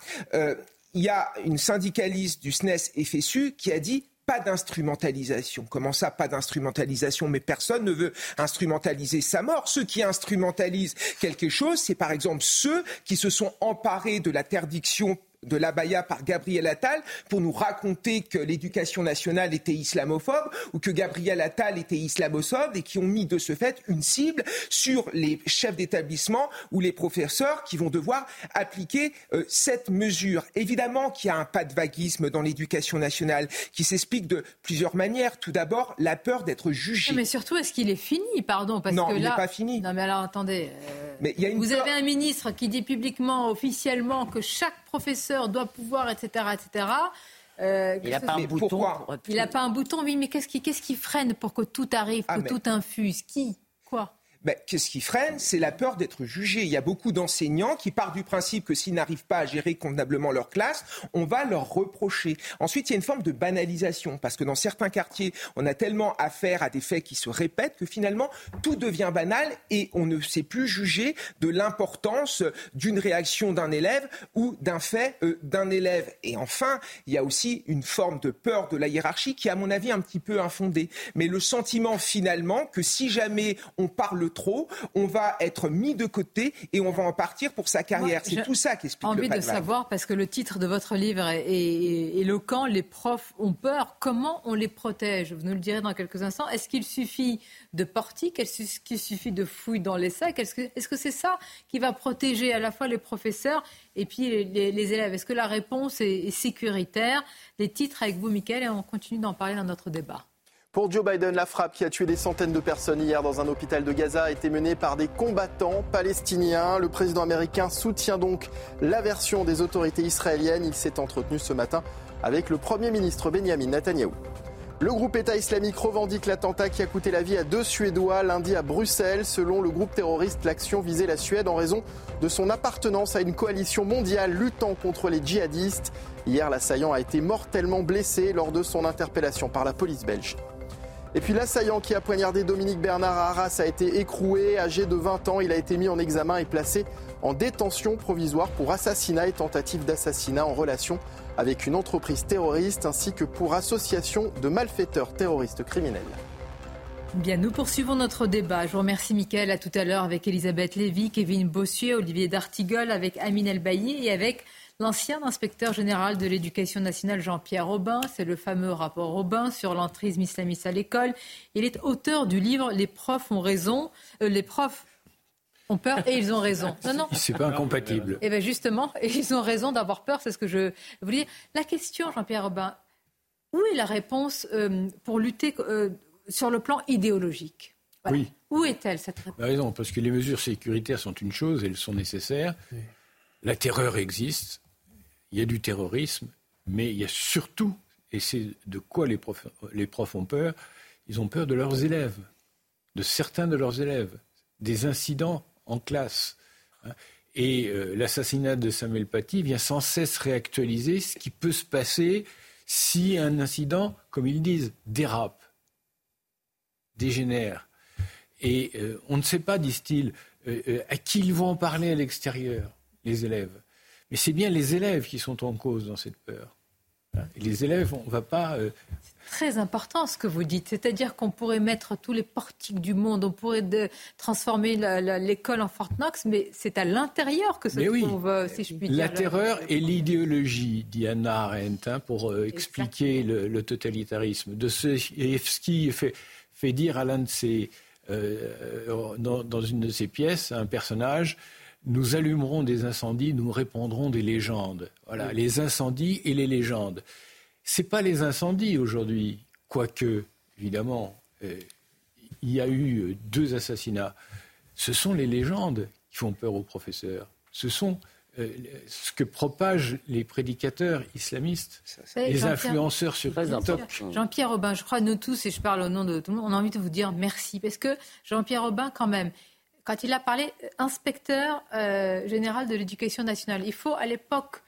il y a une syndicaliste du SNES FSU qui a dit pas d'instrumentalisation. Comment ça, pas d'instrumentalisation? Mais personne ne veut instrumentaliser sa mort. Ceux qui instrumentalisent quelque chose, c'est par exemple ceux qui se sont emparés de l'interdiction de l'abaya par Gabriel Attal pour nous raconter que l'éducation nationale était islamophobe ou que Gabriel Attal était islamophobe et qui ont mis de ce fait une cible sur les chefs d'établissement ou les professeurs qui vont devoir appliquer euh, cette mesure. Évidemment qu'il y a un pas de vaguisme dans l'éducation nationale qui s'explique de plusieurs manières. Tout d'abord, la peur d'être jugé. Mais surtout, est-ce qu'il est fini? Pardon, parce non, que il n'est pas fini. Non, mais alors attendez. Euh, mais y a une vous avez un ministre qui dit publiquement, officiellement, que chaque professeur doit pouvoir, etc., etc. Euh, il n'a pas, un bouton. Il n'a pas un bouton, oui, mais qu'est-ce qui, qu'est-ce qui freine pour que tout arrive, ah, que tout infuse? Qui? Quoi? Ben, qu'est-ce qui freine C'est la peur d'être jugé. Il y a beaucoup d'enseignants qui partent du principe que s'ils n'arrivent pas à gérer convenablement leur classe, on va leur reprocher. Ensuite, il y a une forme de banalisation, parce que dans certains quartiers, on a tellement affaire à des faits qui se répètent que finalement, tout devient banal et on ne sait plus juger de l'importance d'une réaction d'un élève ou d'un fait euh, d'un élève. Et enfin, il y a aussi une forme de peur de la hiérarchie qui à mon avis, un petit peu infondée. Mais le sentiment finalement que si jamais on parle trop, on va être mis de côté et on va en partir pour sa carrière. C'est tout ça qui explique envie de savoir, parce que le titre de votre livre est, éloquent, les profs ont peur. Comment on les protège? Vous nous le direz dans quelques instants. Est-ce qu'il suffit de portiques? Est-ce qu'il suffit de fouilles dans les sacs? Est-ce que c'est ça qui va protéger à la fois les professeurs et puis les, élèves? Est-ce que la réponse est, est sécuritaire? Les titres avec vous, Mickaël, et on continue d'en parler dans notre débat. Pour Joe Biden, la frappe qui a tué des centaines de personnes hier dans un hôpital de Gaza a été menée par des combattants palestiniens. Le président américain soutient donc la version des autorités israéliennes. Il s'est entretenu ce matin avec le Premier ministre Benjamin Netanyahou. Le groupe État islamique revendique l'attentat qui a coûté la vie à deux Suédois lundi à Bruxelles. Selon le groupe terroriste, l'action visait la Suède en raison de son appartenance à une coalition mondiale luttant contre les djihadistes. Hier, l'assaillant a été mortellement blessé lors de son interpellation par la police belge. Et puis l'assaillant qui a poignardé Dominique Bernard à Arras a été écroué. Âgé de 20 ans, il a été mis en examen et placé en détention provisoire pour assassinat et tentative d'assassinat en relation avec une entreprise terroriste ainsi que pour association de malfaiteurs terroristes criminels. Bien, nous poursuivons notre débat. Je vous remercie, Mickaël. À tout à l'heure avec Elisabeth Lévy, Kevin Bossuet, Olivier D'Artigol, avec Amine Elbaï et avec L'ancien inspecteur général de l'éducation nationale Jean-Pierre Aubin, c'est le fameux rapport Aubin sur l'entrisme islamiste à l'école. Il est auteur du livre Les profs ont raison. Euh, les profs ont peur et ils ont raison. Non, non. C'est pas incompatible. Et eh bien justement, ils ont raison d'avoir peur, c'est ce que je voulais dire. La question, Jean-Pierre Aubin, où est la réponse euh, pour lutter euh, sur le plan idéologique? Oui. Où est-elle cette réponse? Raison, parce que les mesures sécuritaires sont une chose, elles sont nécessaires. La terreur existe, il y a du terrorisme, mais il y a surtout, et c'est de quoi les profs, ont peur, ils ont peur de leurs élèves, de certains de leurs élèves, des incidents en classe. Hein. Et euh, l'assassinat de Samuel Paty vient sans cesse réactualiser ce qui peut se passer si un incident, comme ils disent, dérape, dégénère. Et euh, on ne sait pas, disent-ils, euh, à qui ils vont en parler à l'extérieur, les élèves. Mais c'est bien les élèves qui sont en cause dans cette peur. les élèves, on ne va pas très important ce que vous dites. C'est-à-dire qu'on pourrait mettre tous les portiques du monde, on pourrait transformer l'école en Fort Knox, mais c'est à l'intérieur que se trouve, euh, si je puis dire. La terreur et l'idéologie, dit Anna Arendt, hein, pour euh, expliquer le, totalitarisme. De ce, et ce qui fait, fait dire à l'un de ses, euh, dans, une de ses pièces, un personnage, nous allumerons des incendies, nous répondrons des légendes. Voilà, les incendies et les légendes. Ce pas les incendies aujourd'hui, quoique, évidemment, euh, il y a eu deux assassinats. Ce sont les légendes qui font peur aux professeurs. Ce sont euh, ce que propagent les prédicateurs islamistes, les influenceurs sur TikTok. Jean-Pierre Robin, je crois nous tous, et je parle au nom de tout le monde, on a envie de vous dire merci. Parce que Jean-Pierre Robin, quand même, quand il a parlé inspecteur général de l'éducation nationale, il faut à l'époque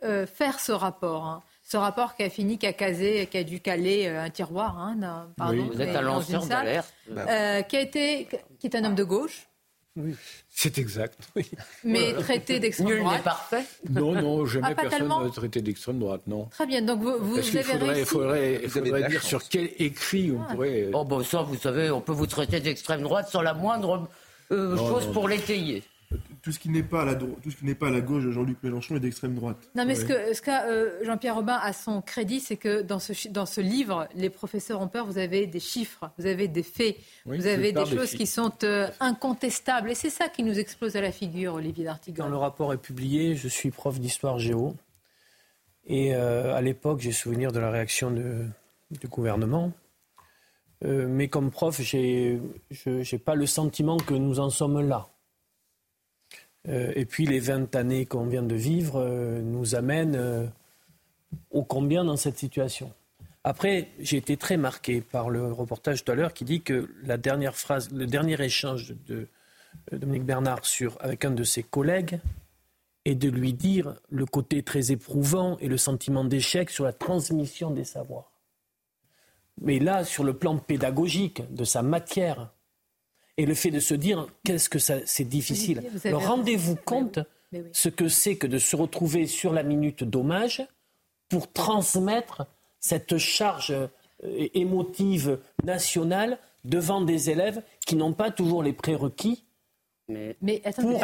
faire ce rapport. Hein ce rapport qui a fini, qui a casé, qui a dû caler euh, un tiroir, hein, pardon, vous êtes un lanceur d'alerte. Euh, qui, a été, qui est un homme de gauche. Oui, c'est exact. Oui. Mais traité d'extrême droite. Nul n'est parfait. Non, non, jamais ah, personne n'a traité d'extrême droite, non. Très bien, donc vous, vous, avez faudrait, réussi. faudrait, il faudrait dire sur quel écrit on ah. pourrait. Euh, oh, bon, ça, vous savez, on peut vous traiter d'extrême droite sans la moindre chose pour l'étayer tout ce qui n'est pas à la tout ce qui n'est pas à la gauche de Jean-Luc Mélenchon est d'extrême droite. Non, mais ce que ce qu'a euh, Jean-Pierre Robin à son crédit, c'est que dans ce dans ce livre, les professeurs ont peur. Vous avez des chiffres, vous avez des faits, vous avez des choses qui sont euh, incontestables, et c'est ça qui nous explose à la figure, Olivier D'Artigan. Quand le rapport est publié, je suis prof d'histoire géo, et euh, à l'époque, j'ai souvenir de la réaction de, du gouvernement. Mais comme prof, j'ai n'ai pas le sentiment que nous en sommes là. Euh, et puis les 20 années qu'on vient de vivre euh, nous amènent euh, au combien dans cette situation? Après, j'ai été très marqué par le reportage tout à l'heure qui dit que la dernière phrase, le dernier échange de Dominique Bernard sur, avec un de ses collègues est de lui dire le côté très éprouvant et le sentiment d'échec sur la transmission des savoirs. Mais là, sur le plan pédagogique de sa matière, et le fait de se dire qu'est-ce que c'est difficile. Rendez-vous compte ce que c'est que de se retrouver sur la minute d'hommage pour transmettre cette charge euh, émotive nationale devant des élèves qui n'ont pas toujours les prérequis mais, attendez,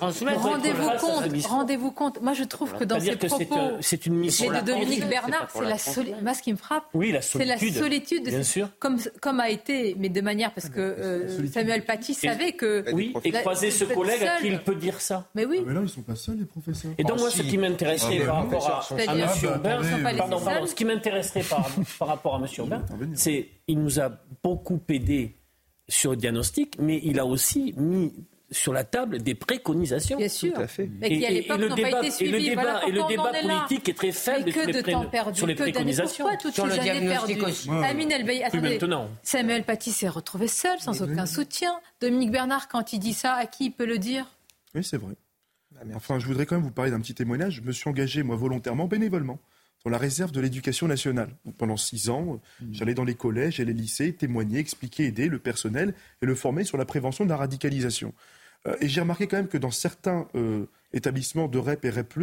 rendez-vous compte, rendez-vous compte. Moi, je trouve que dans ces propos, c'est une mission de Dominique Bernard, c'est la solitude. Moi, ce qui me frappe, c'est la solitude. Bien sûr. Comme, comme a été, mais de manière parce que euh, Samuel Paty savait que. Oui, et croiser ce collègue à qui il peut dire ça. Mais oui. Mais là, ils sont pas seuls, les professeurs. Et donc, moi, ce qui m'intéresserait par rapport à, M. Aubin, ce qui m'intéresserait par rapport à M. Aubin, c'est il nous a beaucoup aidé sur le diagnostic, mais il a aussi mis sur la table des préconisations. Bien sûr. Tout à fait. Mais qui à l'époque n'ont pas été suivis. Et le débat, et le débat politique est, très faible mais que de temps perdu, sur les préconisations. Pourquoi toutes sur ces années perdues Amine Elbey, attendez, Samuel Paty s'est retrouvé seul, sans aucun soutien. Dominique Bernard, quand il dit ça, à qui il peut le dire? Oui, c'est vrai. Ah, enfin, je voudrais quand même vous parler d'un petit témoignage. Je me suis engagé, moi, volontairement, bénévolement, dans la réserve de l'éducation nationale. pendant six ans, mmh. j'allais dans les collèges et les lycées témoigner, expliquer, aider le personnel et le former sur la prévention de la radicalisation. Euh, et j'ai remarqué quand même que dans certains euh, établissements de REP et REP,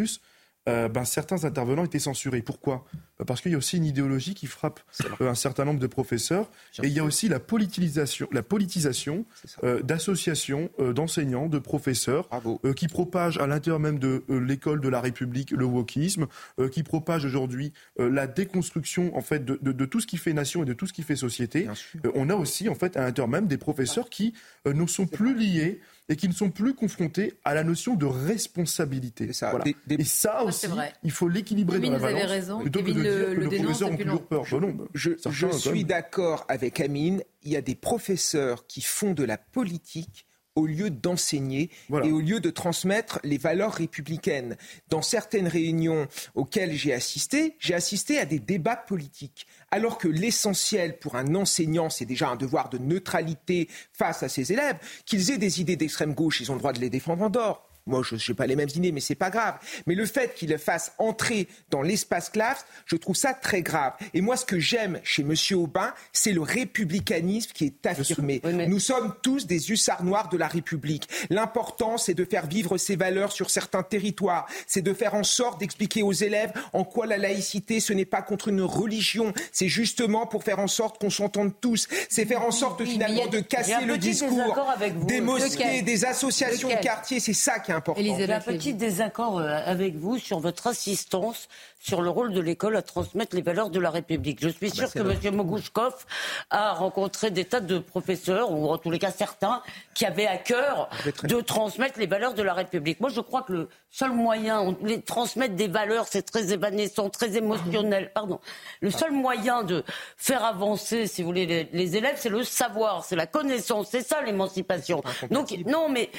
euh, ben, certains intervenants étaient censurés. Pourquoi? Ben, Parce qu'il y a aussi une idéologie qui frappe euh, un certain nombre de professeurs. Et il y a aussi la politisation, la politisation euh, d'associations d'enseignants, de professeurs, qui propagent à l'intérieur même de l'école de la République le wokisme, qui propagent aujourd'hui la déconstruction en fait de, de, de, tout ce qui fait nation et de tout ce qui fait société. on a aussi en fait à l'intérieur même des professeurs qui ne sont plus liés et qui ne sont plus confrontés à la notion de responsabilité. Ça. Et ça aussi, il faut l'équilibrer dans la balance. Vous avez raison. Plutôt que de dire que nos professeurs ont toujours peur. Je, non, je, je suis d'accord avec Amine. Il y a des professeurs qui font de la politique au lieu d'enseigner et au lieu de transmettre les valeurs républicaines. Dans certaines réunions auxquelles j'ai assisté, j'ai assisté à des débats politiques, alors que l'essentiel pour un enseignant, c'est déjà un devoir de neutralité face à ses élèves, qu'ils aient des idées d'extrême gauche, ils ont le droit de les défendre en dehors Moi, je n'ai pas les mêmes idées, mais c'est pas grave. Mais le fait qu'il le fasse entrer dans l'espace classe, je trouve ça très grave. Et moi, ce que j'aime chez M. Aubin, c'est le républicanisme qui est affirmé. Nous sommes tous des hussards noirs de la République. L'important, c'est de faire vivre ces valeurs sur certains territoires. C'est de faire en sorte d'expliquer aux élèves en quoi la laïcité, ce n'est pas contre une religion. C'est justement pour faire en sorte qu'on s'entende tous. C'est faire en sorte finalement de casser le discours des mosquées, des associations de quartier. C'est ça qui est important. J'ai un petit désaccord euh, avec vous sur votre insistance sur le rôle de l'école à transmettre les valeurs de la République. Je suis sûr bah, que M. Mogouchkov a rencontré des tas de professeurs, ou en tous les cas certains, qui avaient à cœur de transmettre les valeurs de la République. Moi, je crois que le seul moyen, de transmettre des valeurs, c'est très évanescent, très émotionnel, pardon. Le seul moyen de faire avancer, si vous voulez, les, les élèves, c'est le savoir, c'est la connaissance, c'est ça l'émancipation. Donc, non, mais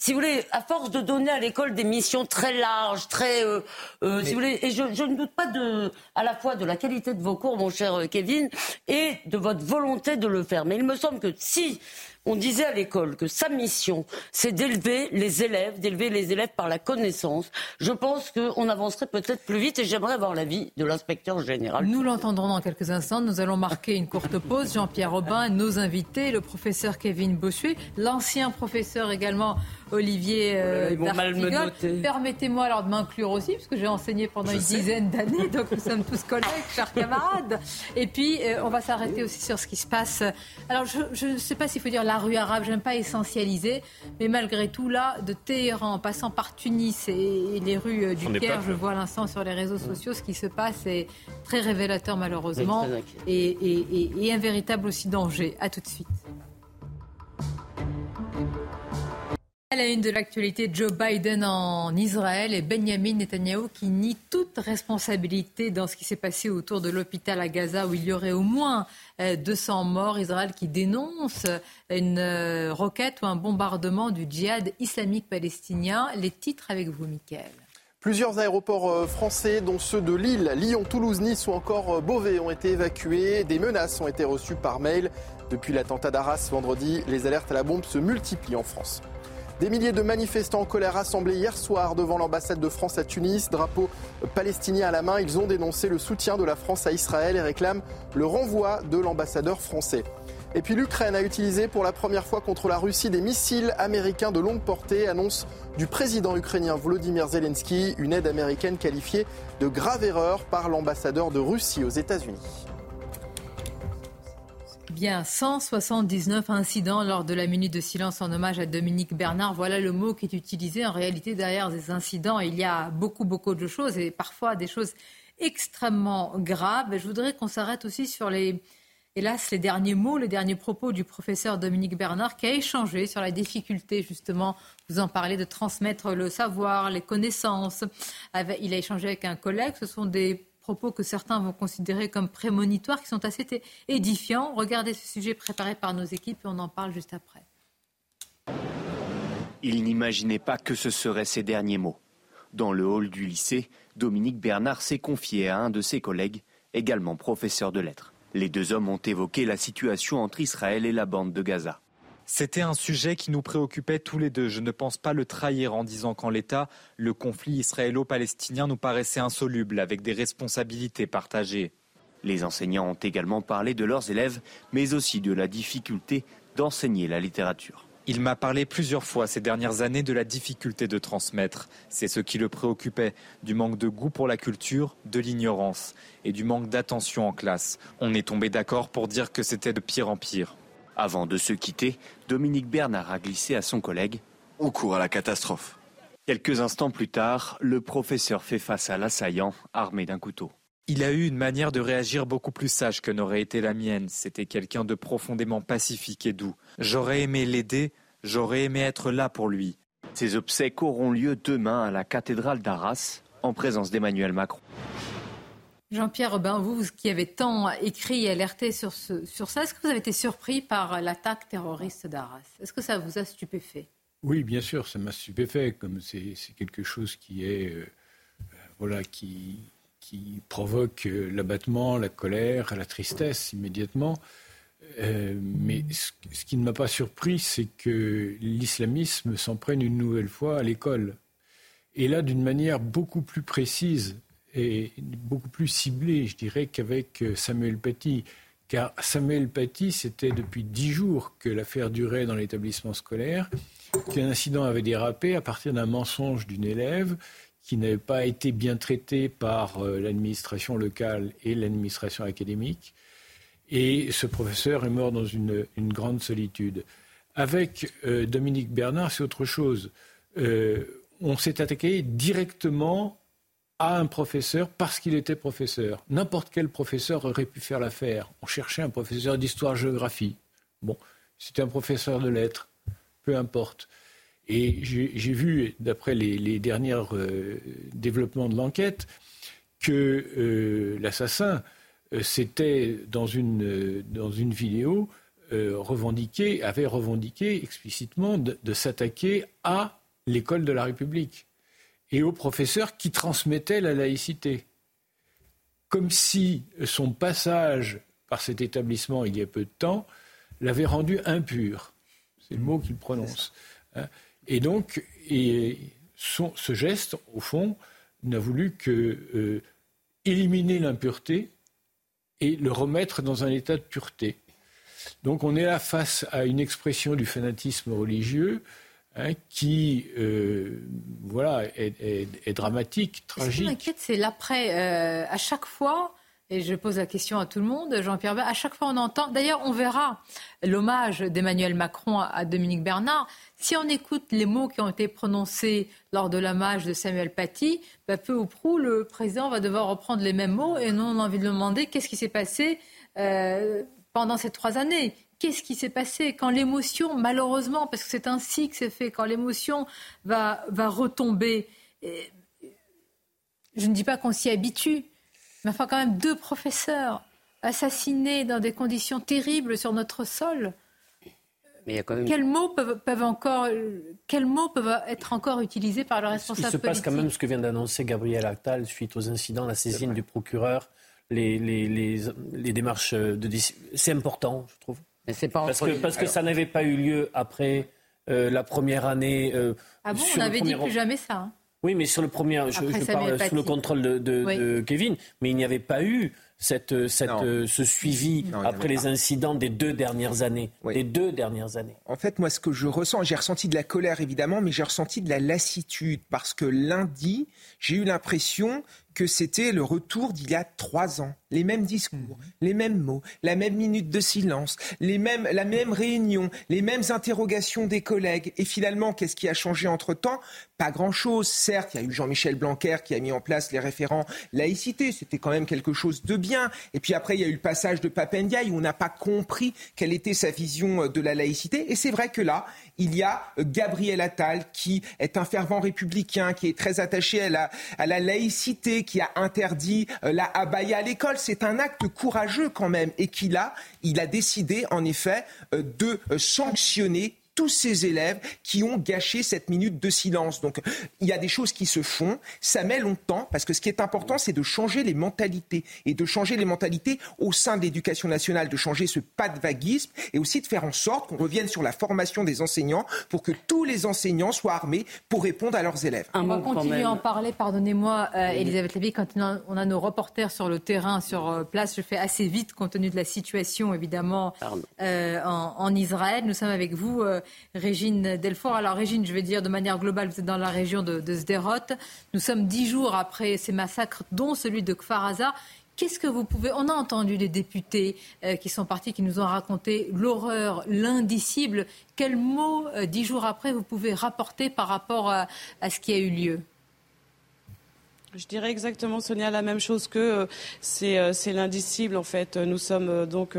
si vous voulez, à force de donner à l'école des missions très larges, très, euh, euh, si vous voulez, et je, ne doute pas de, à la fois de la qualité de vos cours, mon cher euh, Kevin, et de votre volonté de le faire. Mais il me semble que si on disait à l'école que sa mission, c'est d'élever les élèves, d'élever les élèves par la connaissance. Je pense qu'on avancerait peut-être plus vite et j'aimerais avoir l'avis de l'inspecteur général. Nous l'entendrons dans quelques instants. Nous allons marquer une courte pause. Jean-Pierre Robin, nos invités, le professeur Kevin Bossuet, l'ancien professeur également Olivier euh, Permettez-moi alors de m'inclure aussi, parce que j'ai enseigné pendant une dizaine d'années, donc nous sommes tous collègues, chers camarades. Et puis, euh, on va s'arrêter aussi sur ce qui se passe. Alors, je ne sais pas s'il faut dire la rue arabe, j'aime pas essentialiser, mais malgré tout, là, de Téhéran, en passant par Tunis et, les rues euh, du Caire, je vois l'instant sur les réseaux sociaux, ce qui se passe est très révélateur malheureusement, et, et un véritable aussi danger. À tout de suite. À la une de l'actualité, Joe Biden en Israël et Benjamin Netanyahu qui nie toute responsabilité dans ce qui s'est passé autour de l'hôpital à Gaza où il y aurait au moins 200 euh, morts. Israël qui dénonce une euh, roquette ou un bombardement du djihad islamique palestinien. Les titres avec vous, Mickaël. Plusieurs aéroports euh, français, dont ceux de Lille, Lyon, Toulouse, Nice ou encore Beauvais, ont été évacués. Des menaces ont été reçues par mail. Depuis l'attentat d'Arras vendredi, les alertes à la bombe se multiplient en France. Des milliers de manifestants en colère rassemblés hier soir devant l'ambassade de France à Tunis, drapeau palestinien à la main. Ils ont dénoncé le soutien de la France à Israël et réclament le renvoi de l'ambassadeur français. Et puis l'Ukraine a utilisé pour la première fois contre la Russie des missiles américains de longue portée, annonce du président ukrainien Volodymyr Zelensky, une aide américaine qualifiée de grave erreur par l'ambassadeur de Russie aux États-Unis. Bien, 179 incidents lors de la minute de silence en hommage à Dominique Bernard. Voilà le mot qui est utilisé. En réalité, derrière ces incidents, il y a beaucoup, beaucoup de choses et parfois des choses extrêmement graves. Je voudrais qu'on s'arrête aussi sur les, hélas, les derniers mots, les derniers propos du professeur Dominique Bernard qui a échangé sur la difficulté, justement, vous en parlez, de transmettre le savoir, les connaissances. Il a échangé avec un collègue. Ce sont des propos que certains vont considérer comme prémonitoires, qui sont assez édifiants. Regardez ce sujet préparé par nos équipes et on en parle juste après. Il n'imaginait pas que ce seraient ces derniers mots. Dans le hall du lycée, Dominique Bernard s'est confié à un de ses collègues, également professeur de lettres. Les deux hommes ont évoqué la situation entre Israël et la bande de Gaza. C'était un sujet qui nous préoccupait tous les deux. Je ne pense pas le trahir en disant qu'en l'état, le conflit israélo-palestinien nous paraissait insoluble, avec des responsabilités partagées. Les enseignants ont également parlé de leurs élèves, mais aussi de la difficulté d'enseigner la littérature. Il m'a parlé plusieurs fois ces dernières années de la difficulté de transmettre. C'est ce qui le préoccupait, du manque de goût pour la culture, de l'ignorance et du manque d'attention en classe. On est tombé d'accord pour dire que c'était de pire en pire. Avant de se quitter, Dominique Bernard a glissé à son collègue On court à la catastrophe. Quelques instants plus tard, le professeur fait face à l'assaillant armé d'un couteau. Il a eu une manière de réagir beaucoup plus sage que n'aurait été la mienne. C'était quelqu'un de profondément pacifique et doux. J'aurais aimé l'aider, j'aurais aimé être là pour lui. Ces obsèques auront lieu demain à la cathédrale d'Arras, en présence d'Emmanuel Macron. Jean-Pierre Robin, vous, qui avez tant écrit et alerté sur, sur ça, est-ce que vous avez été surpris par l'attaque terroriste d'Arras? Est-ce que ça vous a stupéfait? Oui, bien sûr, ça m'a stupéfait, comme c'est quelque chose qui est, euh, voilà, qui, provoque euh, l'abattement, la colère, la tristesse immédiatement. Euh, mais ce, qui ne m'a pas surpris, c'est que l'islamisme s'en prenne une nouvelle fois à l'école. Et là, d'une manière beaucoup plus précise et beaucoup plus ciblée, je dirais, qu'avec Samuel Paty. Car Samuel Paty, c'était depuis dix jours que l'affaire durait dans l'établissement scolaire, qu'un incident avait dérapé à partir d'un mensonge d'une élève qui n'avait pas été bien traitée par euh, l'administration locale et l'administration académique. Et ce professeur est mort dans une, grande solitude. Avec euh, Dominique Bernard, c'est autre chose. Euh, on s'est attaqué directement à un professeur parce qu'il était professeur. N'importe quel professeur aurait pu faire l'affaire. On cherchait un professeur d'histoire-géographie. Bon, c'était un professeur de lettres, peu importe. Et j'ai vu, d'après les, derniers euh, développements de l'enquête, que euh, l'assassin euh, s'était, dans une, dans une vidéo, revendiqué, avait revendiqué explicitement de s'attaquer à l'école de la République et aux professeurs qui transmettaient la laïcité. Comme si son passage par cet établissement il y a peu de temps l'avait rendu impur. C'est le mot qu'il prononce. Hein. Et donc, ce geste, au fond, n'a voulu que euh, éliminer l'impureté et le remettre dans un état de pureté. Donc on est là face à une expression du fanatisme religieux Hein, qui euh, voilà, est, dramatique, tragique. Ce qui m'inquiète, c'est l'après. Euh, à chaque fois, et je pose la question à tout le monde, Jean-Pierre à chaque fois on entend, d'ailleurs on verra l'hommage d'Emmanuel Macron à Dominique Bernard, si on écoute les mots qui ont été prononcés lors de l'hommage de Samuel Paty, bah, peu ou prou, le président va devoir reprendre les mêmes mots et nous on a envie de lui demander qu'est-ce qui s'est passé euh, pendant ces trois années? Qu'est-ce qui s'est passé quand l'émotion, malheureusement, parce que c'est ainsi que c'est fait, quand l'émotion va, va retomber. je ne dis pas qu'on s'y habitue, mais enfin quand même deux professeurs assassinés dans des conditions terribles sur notre sol. Mais quels, mots peuvent, encore, quels mots peuvent être encore utilisés par le responsable Il se passe quand même ce que vient d'annoncer Gabriel Attal suite aux incidents, la saisine du procureur, les, les, les, les démarches de... C'est important, je trouve parce que, parce que ça n'avait pas eu lieu après euh, la première année. Euh, ah bon, on avait dit plus jamais ça. Hein. Oui, mais sur le premier, je, parle sous le contrôle de, Kevin, mais il n'y avait pas eu cette, cette, euh, ce suivi après les incidents des deux dernières années. Des deux dernières années. En fait, moi, ce que je ressens, j'ai ressenti de la colère évidemment, mais j'ai ressenti de la lassitude parce que lundi, j'ai eu l'impression que c'était le retour d'il y a trois ans. Les mêmes discours, mhm. les mêmes mots, la même minute de silence, les mêmes, la même réunion, les mêmes interrogations des collègues. Et finalement, qu'est-ce qui a changé entre-temps? Pas grand-chose. Certes, il y a eu Jean-Michel Blanquer qui a mis en place les référents laïcité. C'était quand même quelque chose de bien. Et puis après, il y a eu le passage de Papendiaï où on n'a pas compris quelle était sa vision de la laïcité. Et c'est vrai que là, il y a Gabriel Attal qui est un fervent républicain, qui est très attaché à la, laïcité, qui a interdit euh, la abaya à l'école. C'est un acte courageux quand même et qu'il a, il a décidé en effet euh, de sanctionner tous ces élèves qui ont gâché cette minute de silence. Donc il y a des choses qui se font, ça met longtemps, parce que ce qui est important, c'est de changer les mentalités, et de changer les mentalités au sein de l'éducation nationale, de changer ce pas de vaguisme, et aussi de faire en sorte qu'on revienne sur la formation des enseignants pour que tous les enseignants soient armés pour répondre à leurs élèves. On va continuer à en parler, pardonnez-moi, euh, Elisabeth Lévy, quand on a, nos reporters sur le terrain, sur euh, place, je fais assez vite compte tenu de la situation, évidemment, euh, en, Israël. Nous sommes avec vous. Régine Delfort. Alors Régine, je vais dire de manière globale, vous êtes dans la région de, de Sderot. Nous sommes dix jours après ces massacres, dont celui de Kfaraza. Qu'est-ce que vous pouvez... On a entendu des députés euh, qui sont partis, qui nous ont raconté l'horreur, l'indicible. Quels mots, euh, dix jours après, vous pouvez rapporter par rapport à ce qui a eu lieu? Je dirais exactement, Sonia, la même chose que euh, euh, c'est l'indicible. En fait, nous sommes euh, donc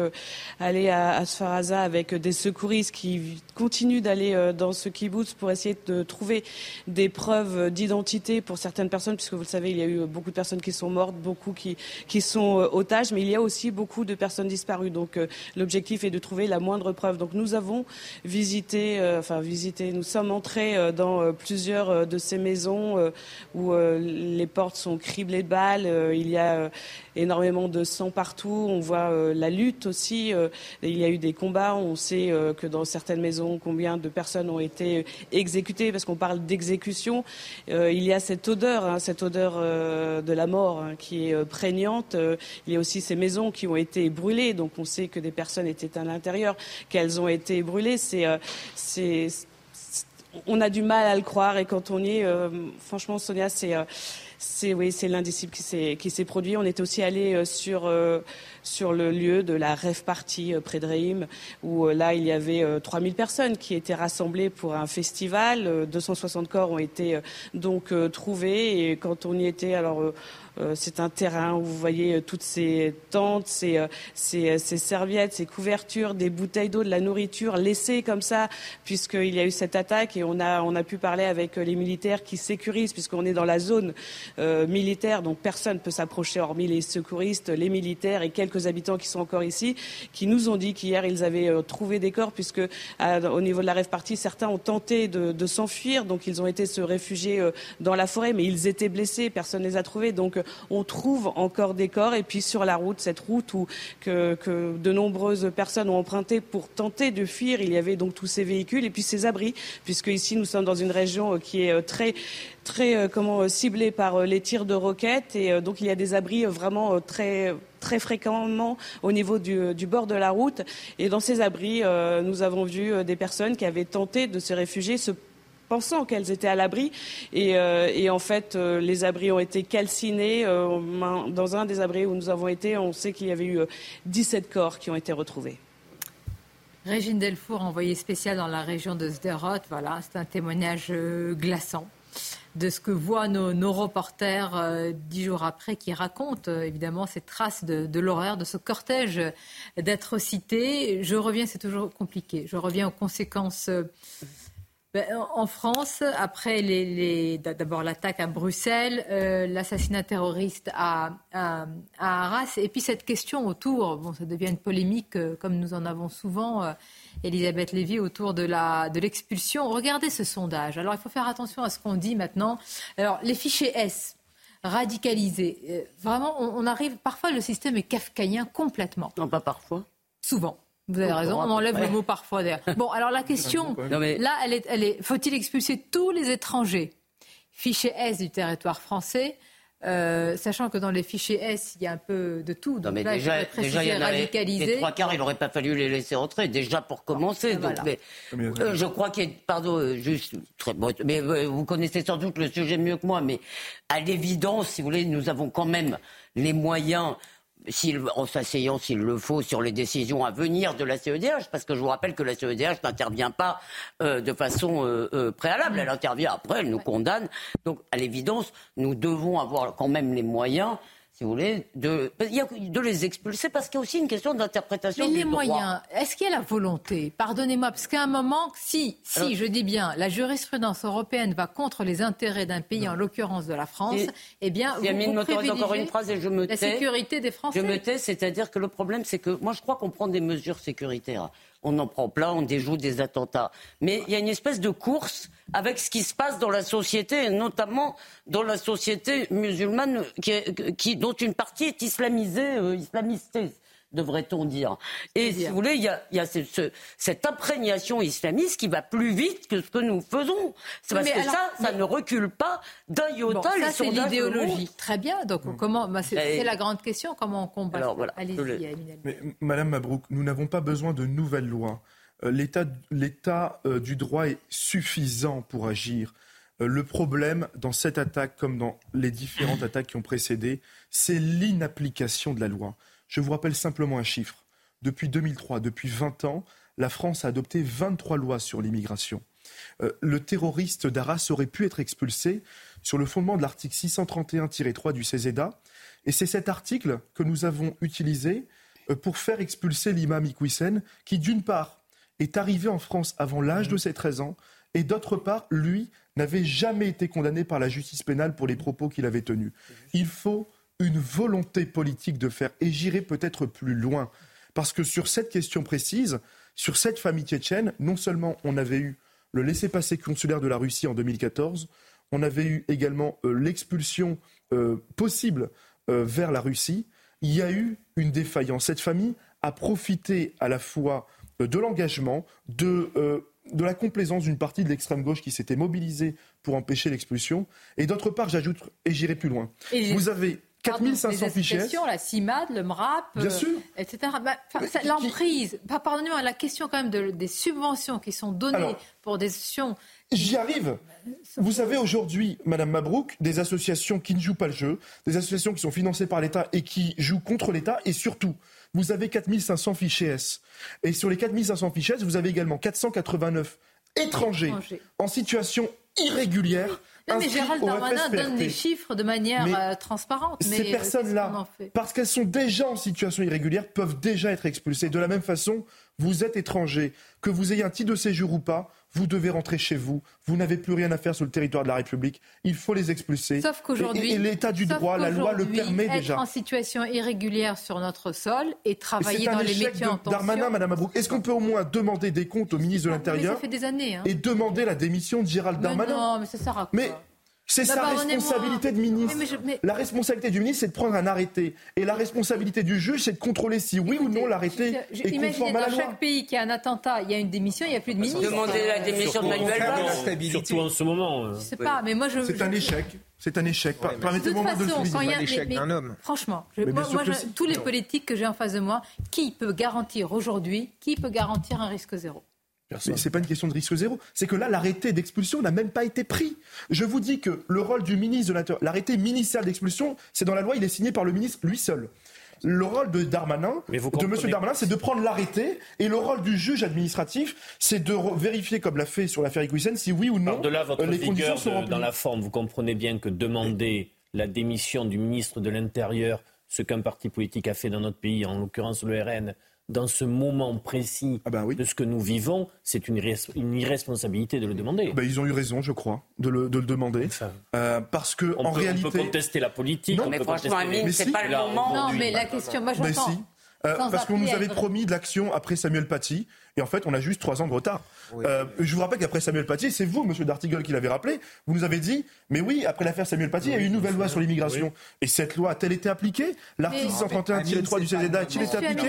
allés à, à Sfaraza avec des secouristes qui continuent d'aller dans ce kibbutz pour essayer de trouver des preuves d'identité pour certaines personnes, puisque vous le savez, il y a eu beaucoup de personnes qui sont mortes, beaucoup qui, qui sont otages, mais il y a aussi beaucoup de personnes disparues. Donc l'objectif est de trouver la moindre preuve. Donc nous avons visité, enfin visité, nous sommes entrés dans plusieurs de ces maisons où les portes sont criblées de balles. il y a énormément de sang partout. On voit la lutte aussi. il y a eu des combats. On sait que dans certaines maisons, combien de personnes ont été exécutées, parce qu'on parle d'exécution. il y a cette odeur, hein, cette odeur de la mort hein, qui est prégnante. il y a aussi ces maisons qui ont été brûlées. Donc on sait que des personnes étaient à l'intérieur, qu'elles ont été brûlées. C'est, on a du mal à le croire et quand on y est, euh, franchement, Sonia, c'est euh, c'est oui, c'est l'indicible qui s'est qui s'est produit. On était aussi allé euh, sur sur le lieu de la rêve party près de Reim, où là il y avait 3000 personnes qui étaient rassemblées pour un festival. 260 corps ont été donc trouvés et quand on y était, alors euh, c'est un terrain où vous voyez euh, toutes ces tentes, euh, ces, serviettes, ces couvertures, des bouteilles d'eau, de la nourriture laissées comme ça, puisqu'il y a eu cette attaque. Et on a, on a pu parler avec les militaires qui sécurisent, puisqu'on est dans la zone militaire, donc personne ne peut s'approcher hormis les secouristes, les militaires et quelques habitants qui sont encore ici, qui nous ont dit qu'hier ils avaient trouvé des corps, puisque au niveau de la rêve partie, certains ont tenté de, de s'enfuir, donc ils ont été se réfugier dans la forêt, mais ils étaient blessés, personne ne les a trouvés. Donc on trouve encore des corps. Et puis sur la route, cette route que, de nombreuses personnes ont emprunté pour tenter de fuir, il y avait donc tous ces véhicules et puis ces abris, puisque ici nous sommes dans une région euh, qui est euh, très très euh, comment ciblée par les tirs de roquettes et donc il y a des abris vraiment très très fréquemment au niveau du, bord de la route et dans ces abris nous avons vu des personnes qui avaient tenté de se réfugier se pensant qu'elles étaient à l'abri. Et, euh, en fait, euh, les abris ont été calcinés. Euh, dans un des abris où nous avons été, on sait qu'il y avait eu 17 corps qui ont été retrouvés. Régine Delfour, envoyée spéciale dans la région de Sderot, voilà, c'est un témoignage glaçant de ce que voient nos, reporters dix jours après, qui racontent évidemment ces traces de, de l'horreur, de ce cortège d'atrocités. Je reviens, c'est toujours compliqué, je reviens aux conséquences en France, après les, d'abord l'attaque à Bruxelles, euh, l'assassinat terroriste à, à, Arras, et puis cette question autour, bon, ça devient une polémique euh, comme nous en avons souvent, euh, Elisabeth Lévy, autour de, la, de l'expulsion. Regardez ce sondage. Alors il faut faire attention à ce qu'on dit maintenant. Alors les fichiers S, radicalisés, vraiment, on, on arrive, parfois le système est kafkaïen complètement. Non, pas parfois. Souvent. Vous avez raison, on enlève le mot parfois d'ailleurs. Bon, alors la question, là, elle est, elle est faut-il expulser tous les étrangers? Fichier S du territoire français, euh, sachant que dans les fichiers S, il y a un peu de tout. Donc mais déjà, déjà, il y en avait les trois quarts, il n'aurait pas fallu les laisser entrer, déjà pour commencer. Donc, mais, euh, je crois qu'il y a, pardon, euh, juste, très, mais vous connaissez sans doute le sujet mieux que moi, mais à l'évidence, si vous voulez, nous avons quand même les moyens en s'asseyant s'il le faut sur les décisions à venir de la CEDH, parce que je vous rappelle que la CEDH n'intervient pas euh, de façon euh, euh, préalable, elle intervient après, elle nous condamne. Donc, à l'évidence, nous devons avoir quand même les moyens si vous voulez, de, de les expulser parce qu'il y a aussi une question d'interprétation. Mais les moyens, est-ce qu'il y a la volonté? Pardonnez-moi, parce qu'à un moment, si, si, je dis bien, la jurisprudence européenne va contre les intérêts d'un pays, en l'occurrence de la France, eh bien, vous, vous encore une phrase et je me la sécurité des Français. Je me tais, c'est-à-dire que le problème, c'est que moi, je crois qu'on prend des mesures sécuritaires on en prend plein, on déjoue des attentats. Mais il y a une espèce de course avec ce qui se passe dans la société, notamment dans la société musulmane, qui, dont une partie est islamisée, euh, islamistée devrait-on dire. Et si vous voulez, il y a, cette imprégnation islamiste qui va plus vite que ce que nous faisons. C'est parce que ça, ça ne recule pas d'un iota bon, ça, c'est l'idéologie. Très bien. Donc, mm. comment bah, c'est, la grande question. Comment on combat Alors, voilà. Allez-y, Mais, Madame Mabrouk, nous n'avons pas besoin de nouvelles lois. Euh, l'état, l'état euh, du droit est suffisant pour agir. Euh, le problème dans cette attaque, comme dans les différentes attaques qui ont précédé, c'est l'inapplication de la loi. Je vous rappelle simplement un chiffre. Depuis 2003, depuis 20 ans, la France a adopté 23 lois sur l'immigration. Euh, le terroriste d'Arras aurait pu être expulsé sur le fondement de l'article 631-3 du CESEDA. Et c'est cet article que nous avons utilisé euh, pour faire expulser l'imam Iqwisen, qui d'une part est arrivé en France avant l'âge de ses 13 ans, et d'autre part, lui, n'avait jamais été condamné par la justice pénale pour les propos qu'il avait tenus. Il faut une volonté politique de faire, et j'irai peut-être plus loin, parce que sur cette question précise, sur cette famille tchétchène, non seulement on avait eu le laissez-passer consulaire de la Russie en 2014, on avait eu également euh, l'expulsion euh, possible euh, vers la Russie, il y a eu une défaillance. Cette famille a profité à la fois de l'engagement, de, de la complaisance d'une partie de l'extrême gauche qui s'était mobilisée pour empêcher l'expulsion, et d'autre part, j'ajoute, et j'irai plus loin, vous avez 4500 fichiers. La CIMAD, le MRAP, Bien sûr. etc. Bah, L'emprise, pardonnez-moi, la question quand même de, des subventions qui sont données pour des actions J'y arrive. Vous savez, aujourd'hui, Madame Mabrouk, des associations qui ne jouent pas le jeu, des associations qui sont financées par l'État et qui jouent contre l'État, et surtout, vous avez 4500 fichiers S. Et sur les 4500 fichiers S, vous avez également 489 étrangers en situation irrégulière non, mais Gérald Darmanin donne des chiffres de manière euh, transparente. ces euh, personnes-là, parce qu'elles sont déjà en situation irrégulière, peuvent déjà être expulsées. De la même façon, vous êtes étranger, que vous ayez un titre de séjour ou pas, vous devez rentrer chez vous. Vous n'avez plus rien à faire sur le territoire de la République. Il faut les expulser. Sauf qu'aujourd'hui, et, l'état du droit, la loi le permet être déjà. en situation irrégulière sur notre sol et travailler dans les métiers en tension. Darmanin, Madame Abrouk, est-ce qu'on peut au moins demander des comptes au ministre de l'Intérieur. Hein. Et demander la démission de Gérald Darmanin Non, mais ça sert à quoi c'est sa responsabilité de ministre. La responsabilité du ministre, c'est de prendre un arrêté. Et la responsabilité du juge, c'est de contrôler si oui ou non l'arrêté est conforme à la loi. Dans chaque pays qui a un attentat, il y a une démission, il n'y a plus de ministre. Demandez la démission de Manuel Valls. Surtout en ce moment. Euh. Je sais pas, mais moi je. C'est un échec. C'est un échec. Permettez-moi de le souligner. un échec d'un homme. Franchement, moi, tous les politiques que j'ai en face de moi, qui peut garantir aujourd'hui, qui peut garantir un risque zéro? Ce n'est pas une question de risque zéro. C'est que là, l'arrêté d'expulsion n'a même pas été pris. Je vous dis que le rôle du ministre de l'Intérieur, l'arrêté ministériel d'expulsion, c'est dans la loi, il est signé par le ministre lui seul. Le rôle de Darmanin, de M. Darmanin, c'est de prendre l'arrêté, et le rôle du juge administratif, c'est de vérifier, comme l'a fait sur l'affaire Iguisen, si oui ou non de là, votre les conditions sont Dans la forme, vous comprenez bien que demander la démission du ministre de l'Intérieur, ce qu'un parti politique a fait dans notre pays, en l'occurrence le RN, dans ce moment précis ah ben de ce que nous vivons, c'est une, irresponsabilité de le demander. Ben ils ont eu raison, je crois, de le, demander. Euh, parce que, on en peut, réalité. On peut contester la politique. Non, mais franchement, Amine, c'est pas le moment. Non, mais la question, moi j'entends. Euh, parce qu'on nous avait promis de l'action après Samuel Paty, et en fait, on a juste trois ans de retard. Euh, je vous rappelle qu'après Samuel Paty, c'est vous, Monsieur Dartigol, qui l'avez rappelé. Vous nous avez dit, mais oui, après l'affaire Samuel Paty, il y a eu une nouvelle loi sur l'immigration. Et cette loi a-t-elle été appliquée? L'article 131-3 du CZDA a-t-il été appliqué?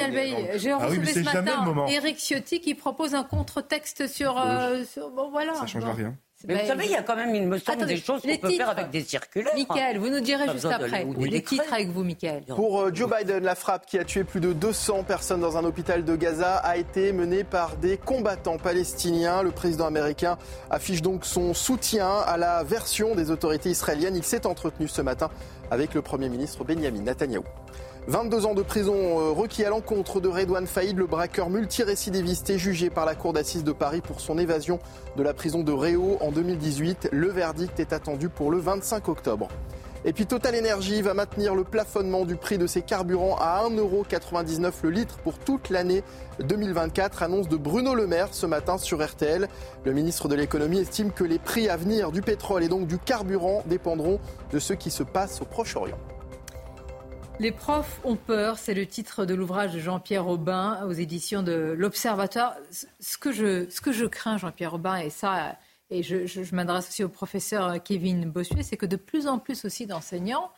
J'ai ah oui, ce matin Eric Ciotti qui propose un contre-texte sur, euh, Bon, voilà. Ça ne changera rien. Mais vous savez, il y a quand même, il me semble, des choses qu'on peut faire avec des circulaires. Michael, vous nous direz juste après. Les titres avec vous, Michael. Pour euh, Joe Biden, la frappe qui a tué plus de 200 personnes dans un hôpital de Gaza a été menée par des combattants palestiniens. Le président américain affiche donc son soutien à la version des autorités israéliennes. Il s'est entretenu ce matin avec le Premier ministre Benjamin Netanyahou. 22 ans de prison euh, requis à l'encontre de Redouane Faïd, le braqueur multirécidiviste est jugé par la Cour d'assises de Paris pour son évasion de la prison de Réau en 2018. Le verdict est attendu pour le 25 octobre. Et puis Total Energy va maintenir le plafonnement du prix de ses carburants à 1,99€ le litre pour toute l'année 2024, annonce de Bruno Le Maire ce matin sur RTL. Le ministre de l'économie estime que les prix à venir du pétrole et donc du carburant dépendront de ce qui se passe au Proche-Orient. Les profs ont peur, c'est le titre de l'ouvrage de Jean-Pierre Aubin aux éditions de l'Observateur. Ce que je, ce que je crains, Jean-Pierre Aubin, et ça, et je, m'adresse aussi au professeur Kevin Bossuet, c'est que de plus en plus aussi d'enseignants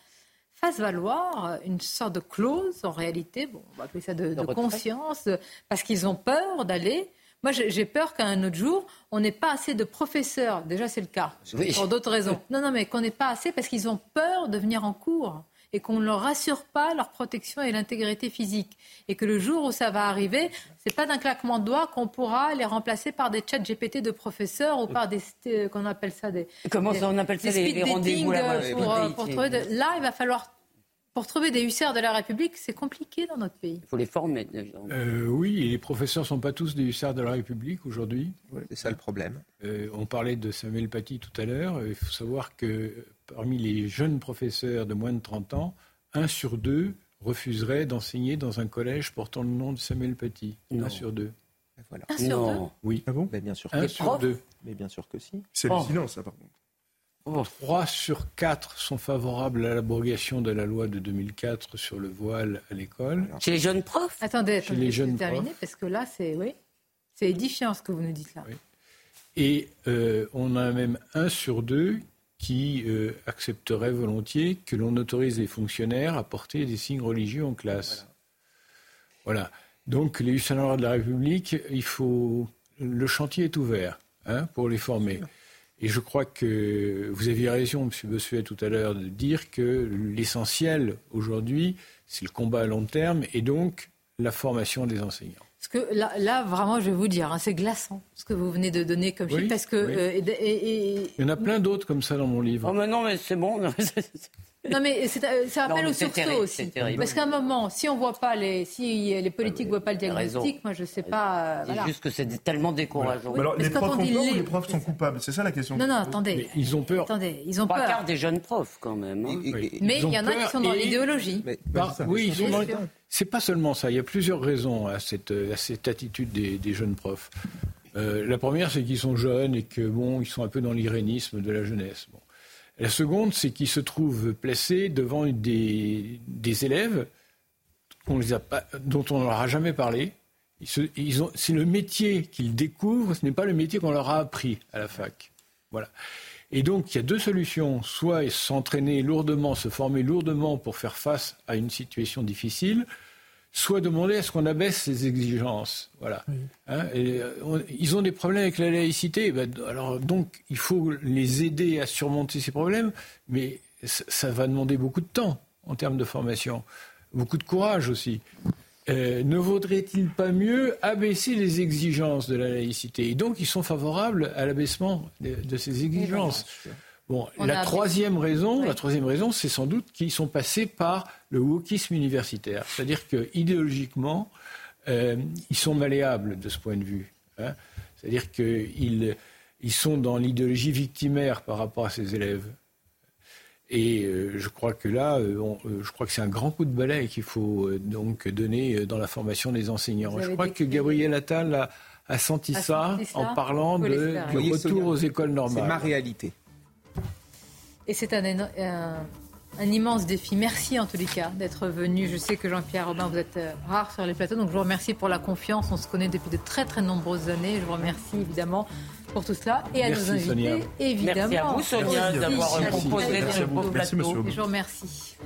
fassent valoir une sorte de clause, en réalité, bon, on va appeler ça de, conscience, parce qu'ils ont peur d'aller. Moi, j'ai peur qu'à un autre jour, on n'ait pas assez de professeurs. Déjà, c'est le cas, pour d'autres raisons. Non, non, mais qu'on n'ait pas assez parce qu'ils ont peur de venir en cours et qu'on ne leur rassure pas leur protection et l'intégrité physique. Et que le jour où ça va arriver, c'est pas d'un claquement de doigts qu'on pourra les remplacer par des chats GPT de professeurs ou par des euh, qu'on appelle ça des comment on appelle ça des, rendez-vous là pour, trouver là il va falloir pour trouver des hussards de la République, c'est compliqué dans notre pays. Il faut les former. Euh, oui, et les professeurs ne sont pas tous des hussards de la République aujourd'hui. c'est ça le problème. Euh, on parlait de Samuel Paty tout à l'heure. Il faut savoir que parmi les jeunes professeurs de moins de 30 ans, un sur deux refuserait d'enseigner dans un collège portant le nom de Samuel Paty. Un sur deux. Voilà. Un sur deux Oui. Ah bon bien sûr. Un sur deux. Mais bien sûr que si. C'est oh. hallucinant, ça, par contre. Oh. Trois sur quatre sont favorables à l'abrogation de la loi de 2004 sur le voile à l'école. Chez les jeunes profs? Attendez, Chez les jeunes terminer, parce que là, c'est oui, c'est édifiant ce que vous nous dites là. Et euh, on a même un sur deux qui euh, accepterait volontiers que l'on autorise les fonctionnaires à porter des signes religieux en classe. Voilà. Donc les fonctionnaires de la République, il faut le chantier est ouvert hein, pour les former. Et je crois que vous aviez raison, M. Bossuet, tout à l'heure, de dire que l'essentiel aujourd'hui, c'est le combat à long terme et donc la formation des enseignants. Parce que là, vraiment, je vais vous dire, hein, c'est glaçant ce que vous venez de donner comme chiffre. Parce que, euh, Il y en a plein d'autres comme ça dans mon livre. Oh, mais non, mais c'est bon. Non, mais c'est euh, un appel au sursaut aussi. Parce qu'à un moment, si on voit pas les, si les politiques ne voient pas le diagnostic, moi je sais pas. Euh, c'est juste que c'est tellement décourageant. alors, les profs ont peur ou les profs sont coupables C'est ça la question. Non, non, attendez. ils ont peur. Attendez, ils ont Trois peur. des jeunes profs quand même. Hein. Mais il y en a qui sont dans l'idéologie. Bah, oui, ils sont dans. C'est pas seulement ça. Il y a plusieurs raisons à cette, à cette attitude des, des jeunes profs. Euh, la première, c'est qu'ils sont jeunes et que bon, ils sont un peu dans l'irénisme de la jeunesse. Bon. La seconde, c'est qu'ils se trouvent placés devant des, des élèves les a dont on ne leur a jamais parlé. c'est le métier qu'ils découvrent, ce n'est pas le métier qu'on leur a appris à la fac. Voilà. Et donc, il y a deux solutions. Soit s'entraîner lourdement, se former lourdement pour faire face à une situation difficile, soit demander à ce qu'on abaisse ces exigences. Voilà. Hein, euh, ils ont des problèmes avec la laïcité. Ben, alors donc, il faut les aider à surmonter ces problèmes, mais ça va demander beaucoup de temps en termes de formation, beaucoup de courage aussi. Euh, ne vaudrait-il pas mieux abaisser les exigences de la laïcité? Et donc, ils sont favorables à l'abaissement de, ces exigences. Bon, la troisième raison, la troisième raison, c'est sans doute qu'ils sont passés par le wokisme universitaire, c'est-à-dire que idéologiquement, euh, ils sont malléables de ce point de vue. Hein. C'est-à-dire qu'ils ils sont dans l'idéologie victimaire par rapport à ces élèves. Et euh, je crois que là, euh, je crois que c'est un grand coup de balai qu'il faut donc donner dans la formation des enseignants. Je crois que Gabriel Attal a, senti, ça, en parlant de, du retour aux écoles normales. C'est ma réalité. Et c'est un, un, immense défi. Merci en tous les cas d'être venu. Je sais que Jean-Pierre Robin, vous êtes euh, rare sur les plateaux, donc je vous remercie pour la confiance. On se connaît depuis de très très nombreuses années. Je vous remercie évidemment pour tout cela et à nos invités, Sonia. évidemment. Merci à vous, Sonia, d'avoir proposé le plateau. Je vous remercie.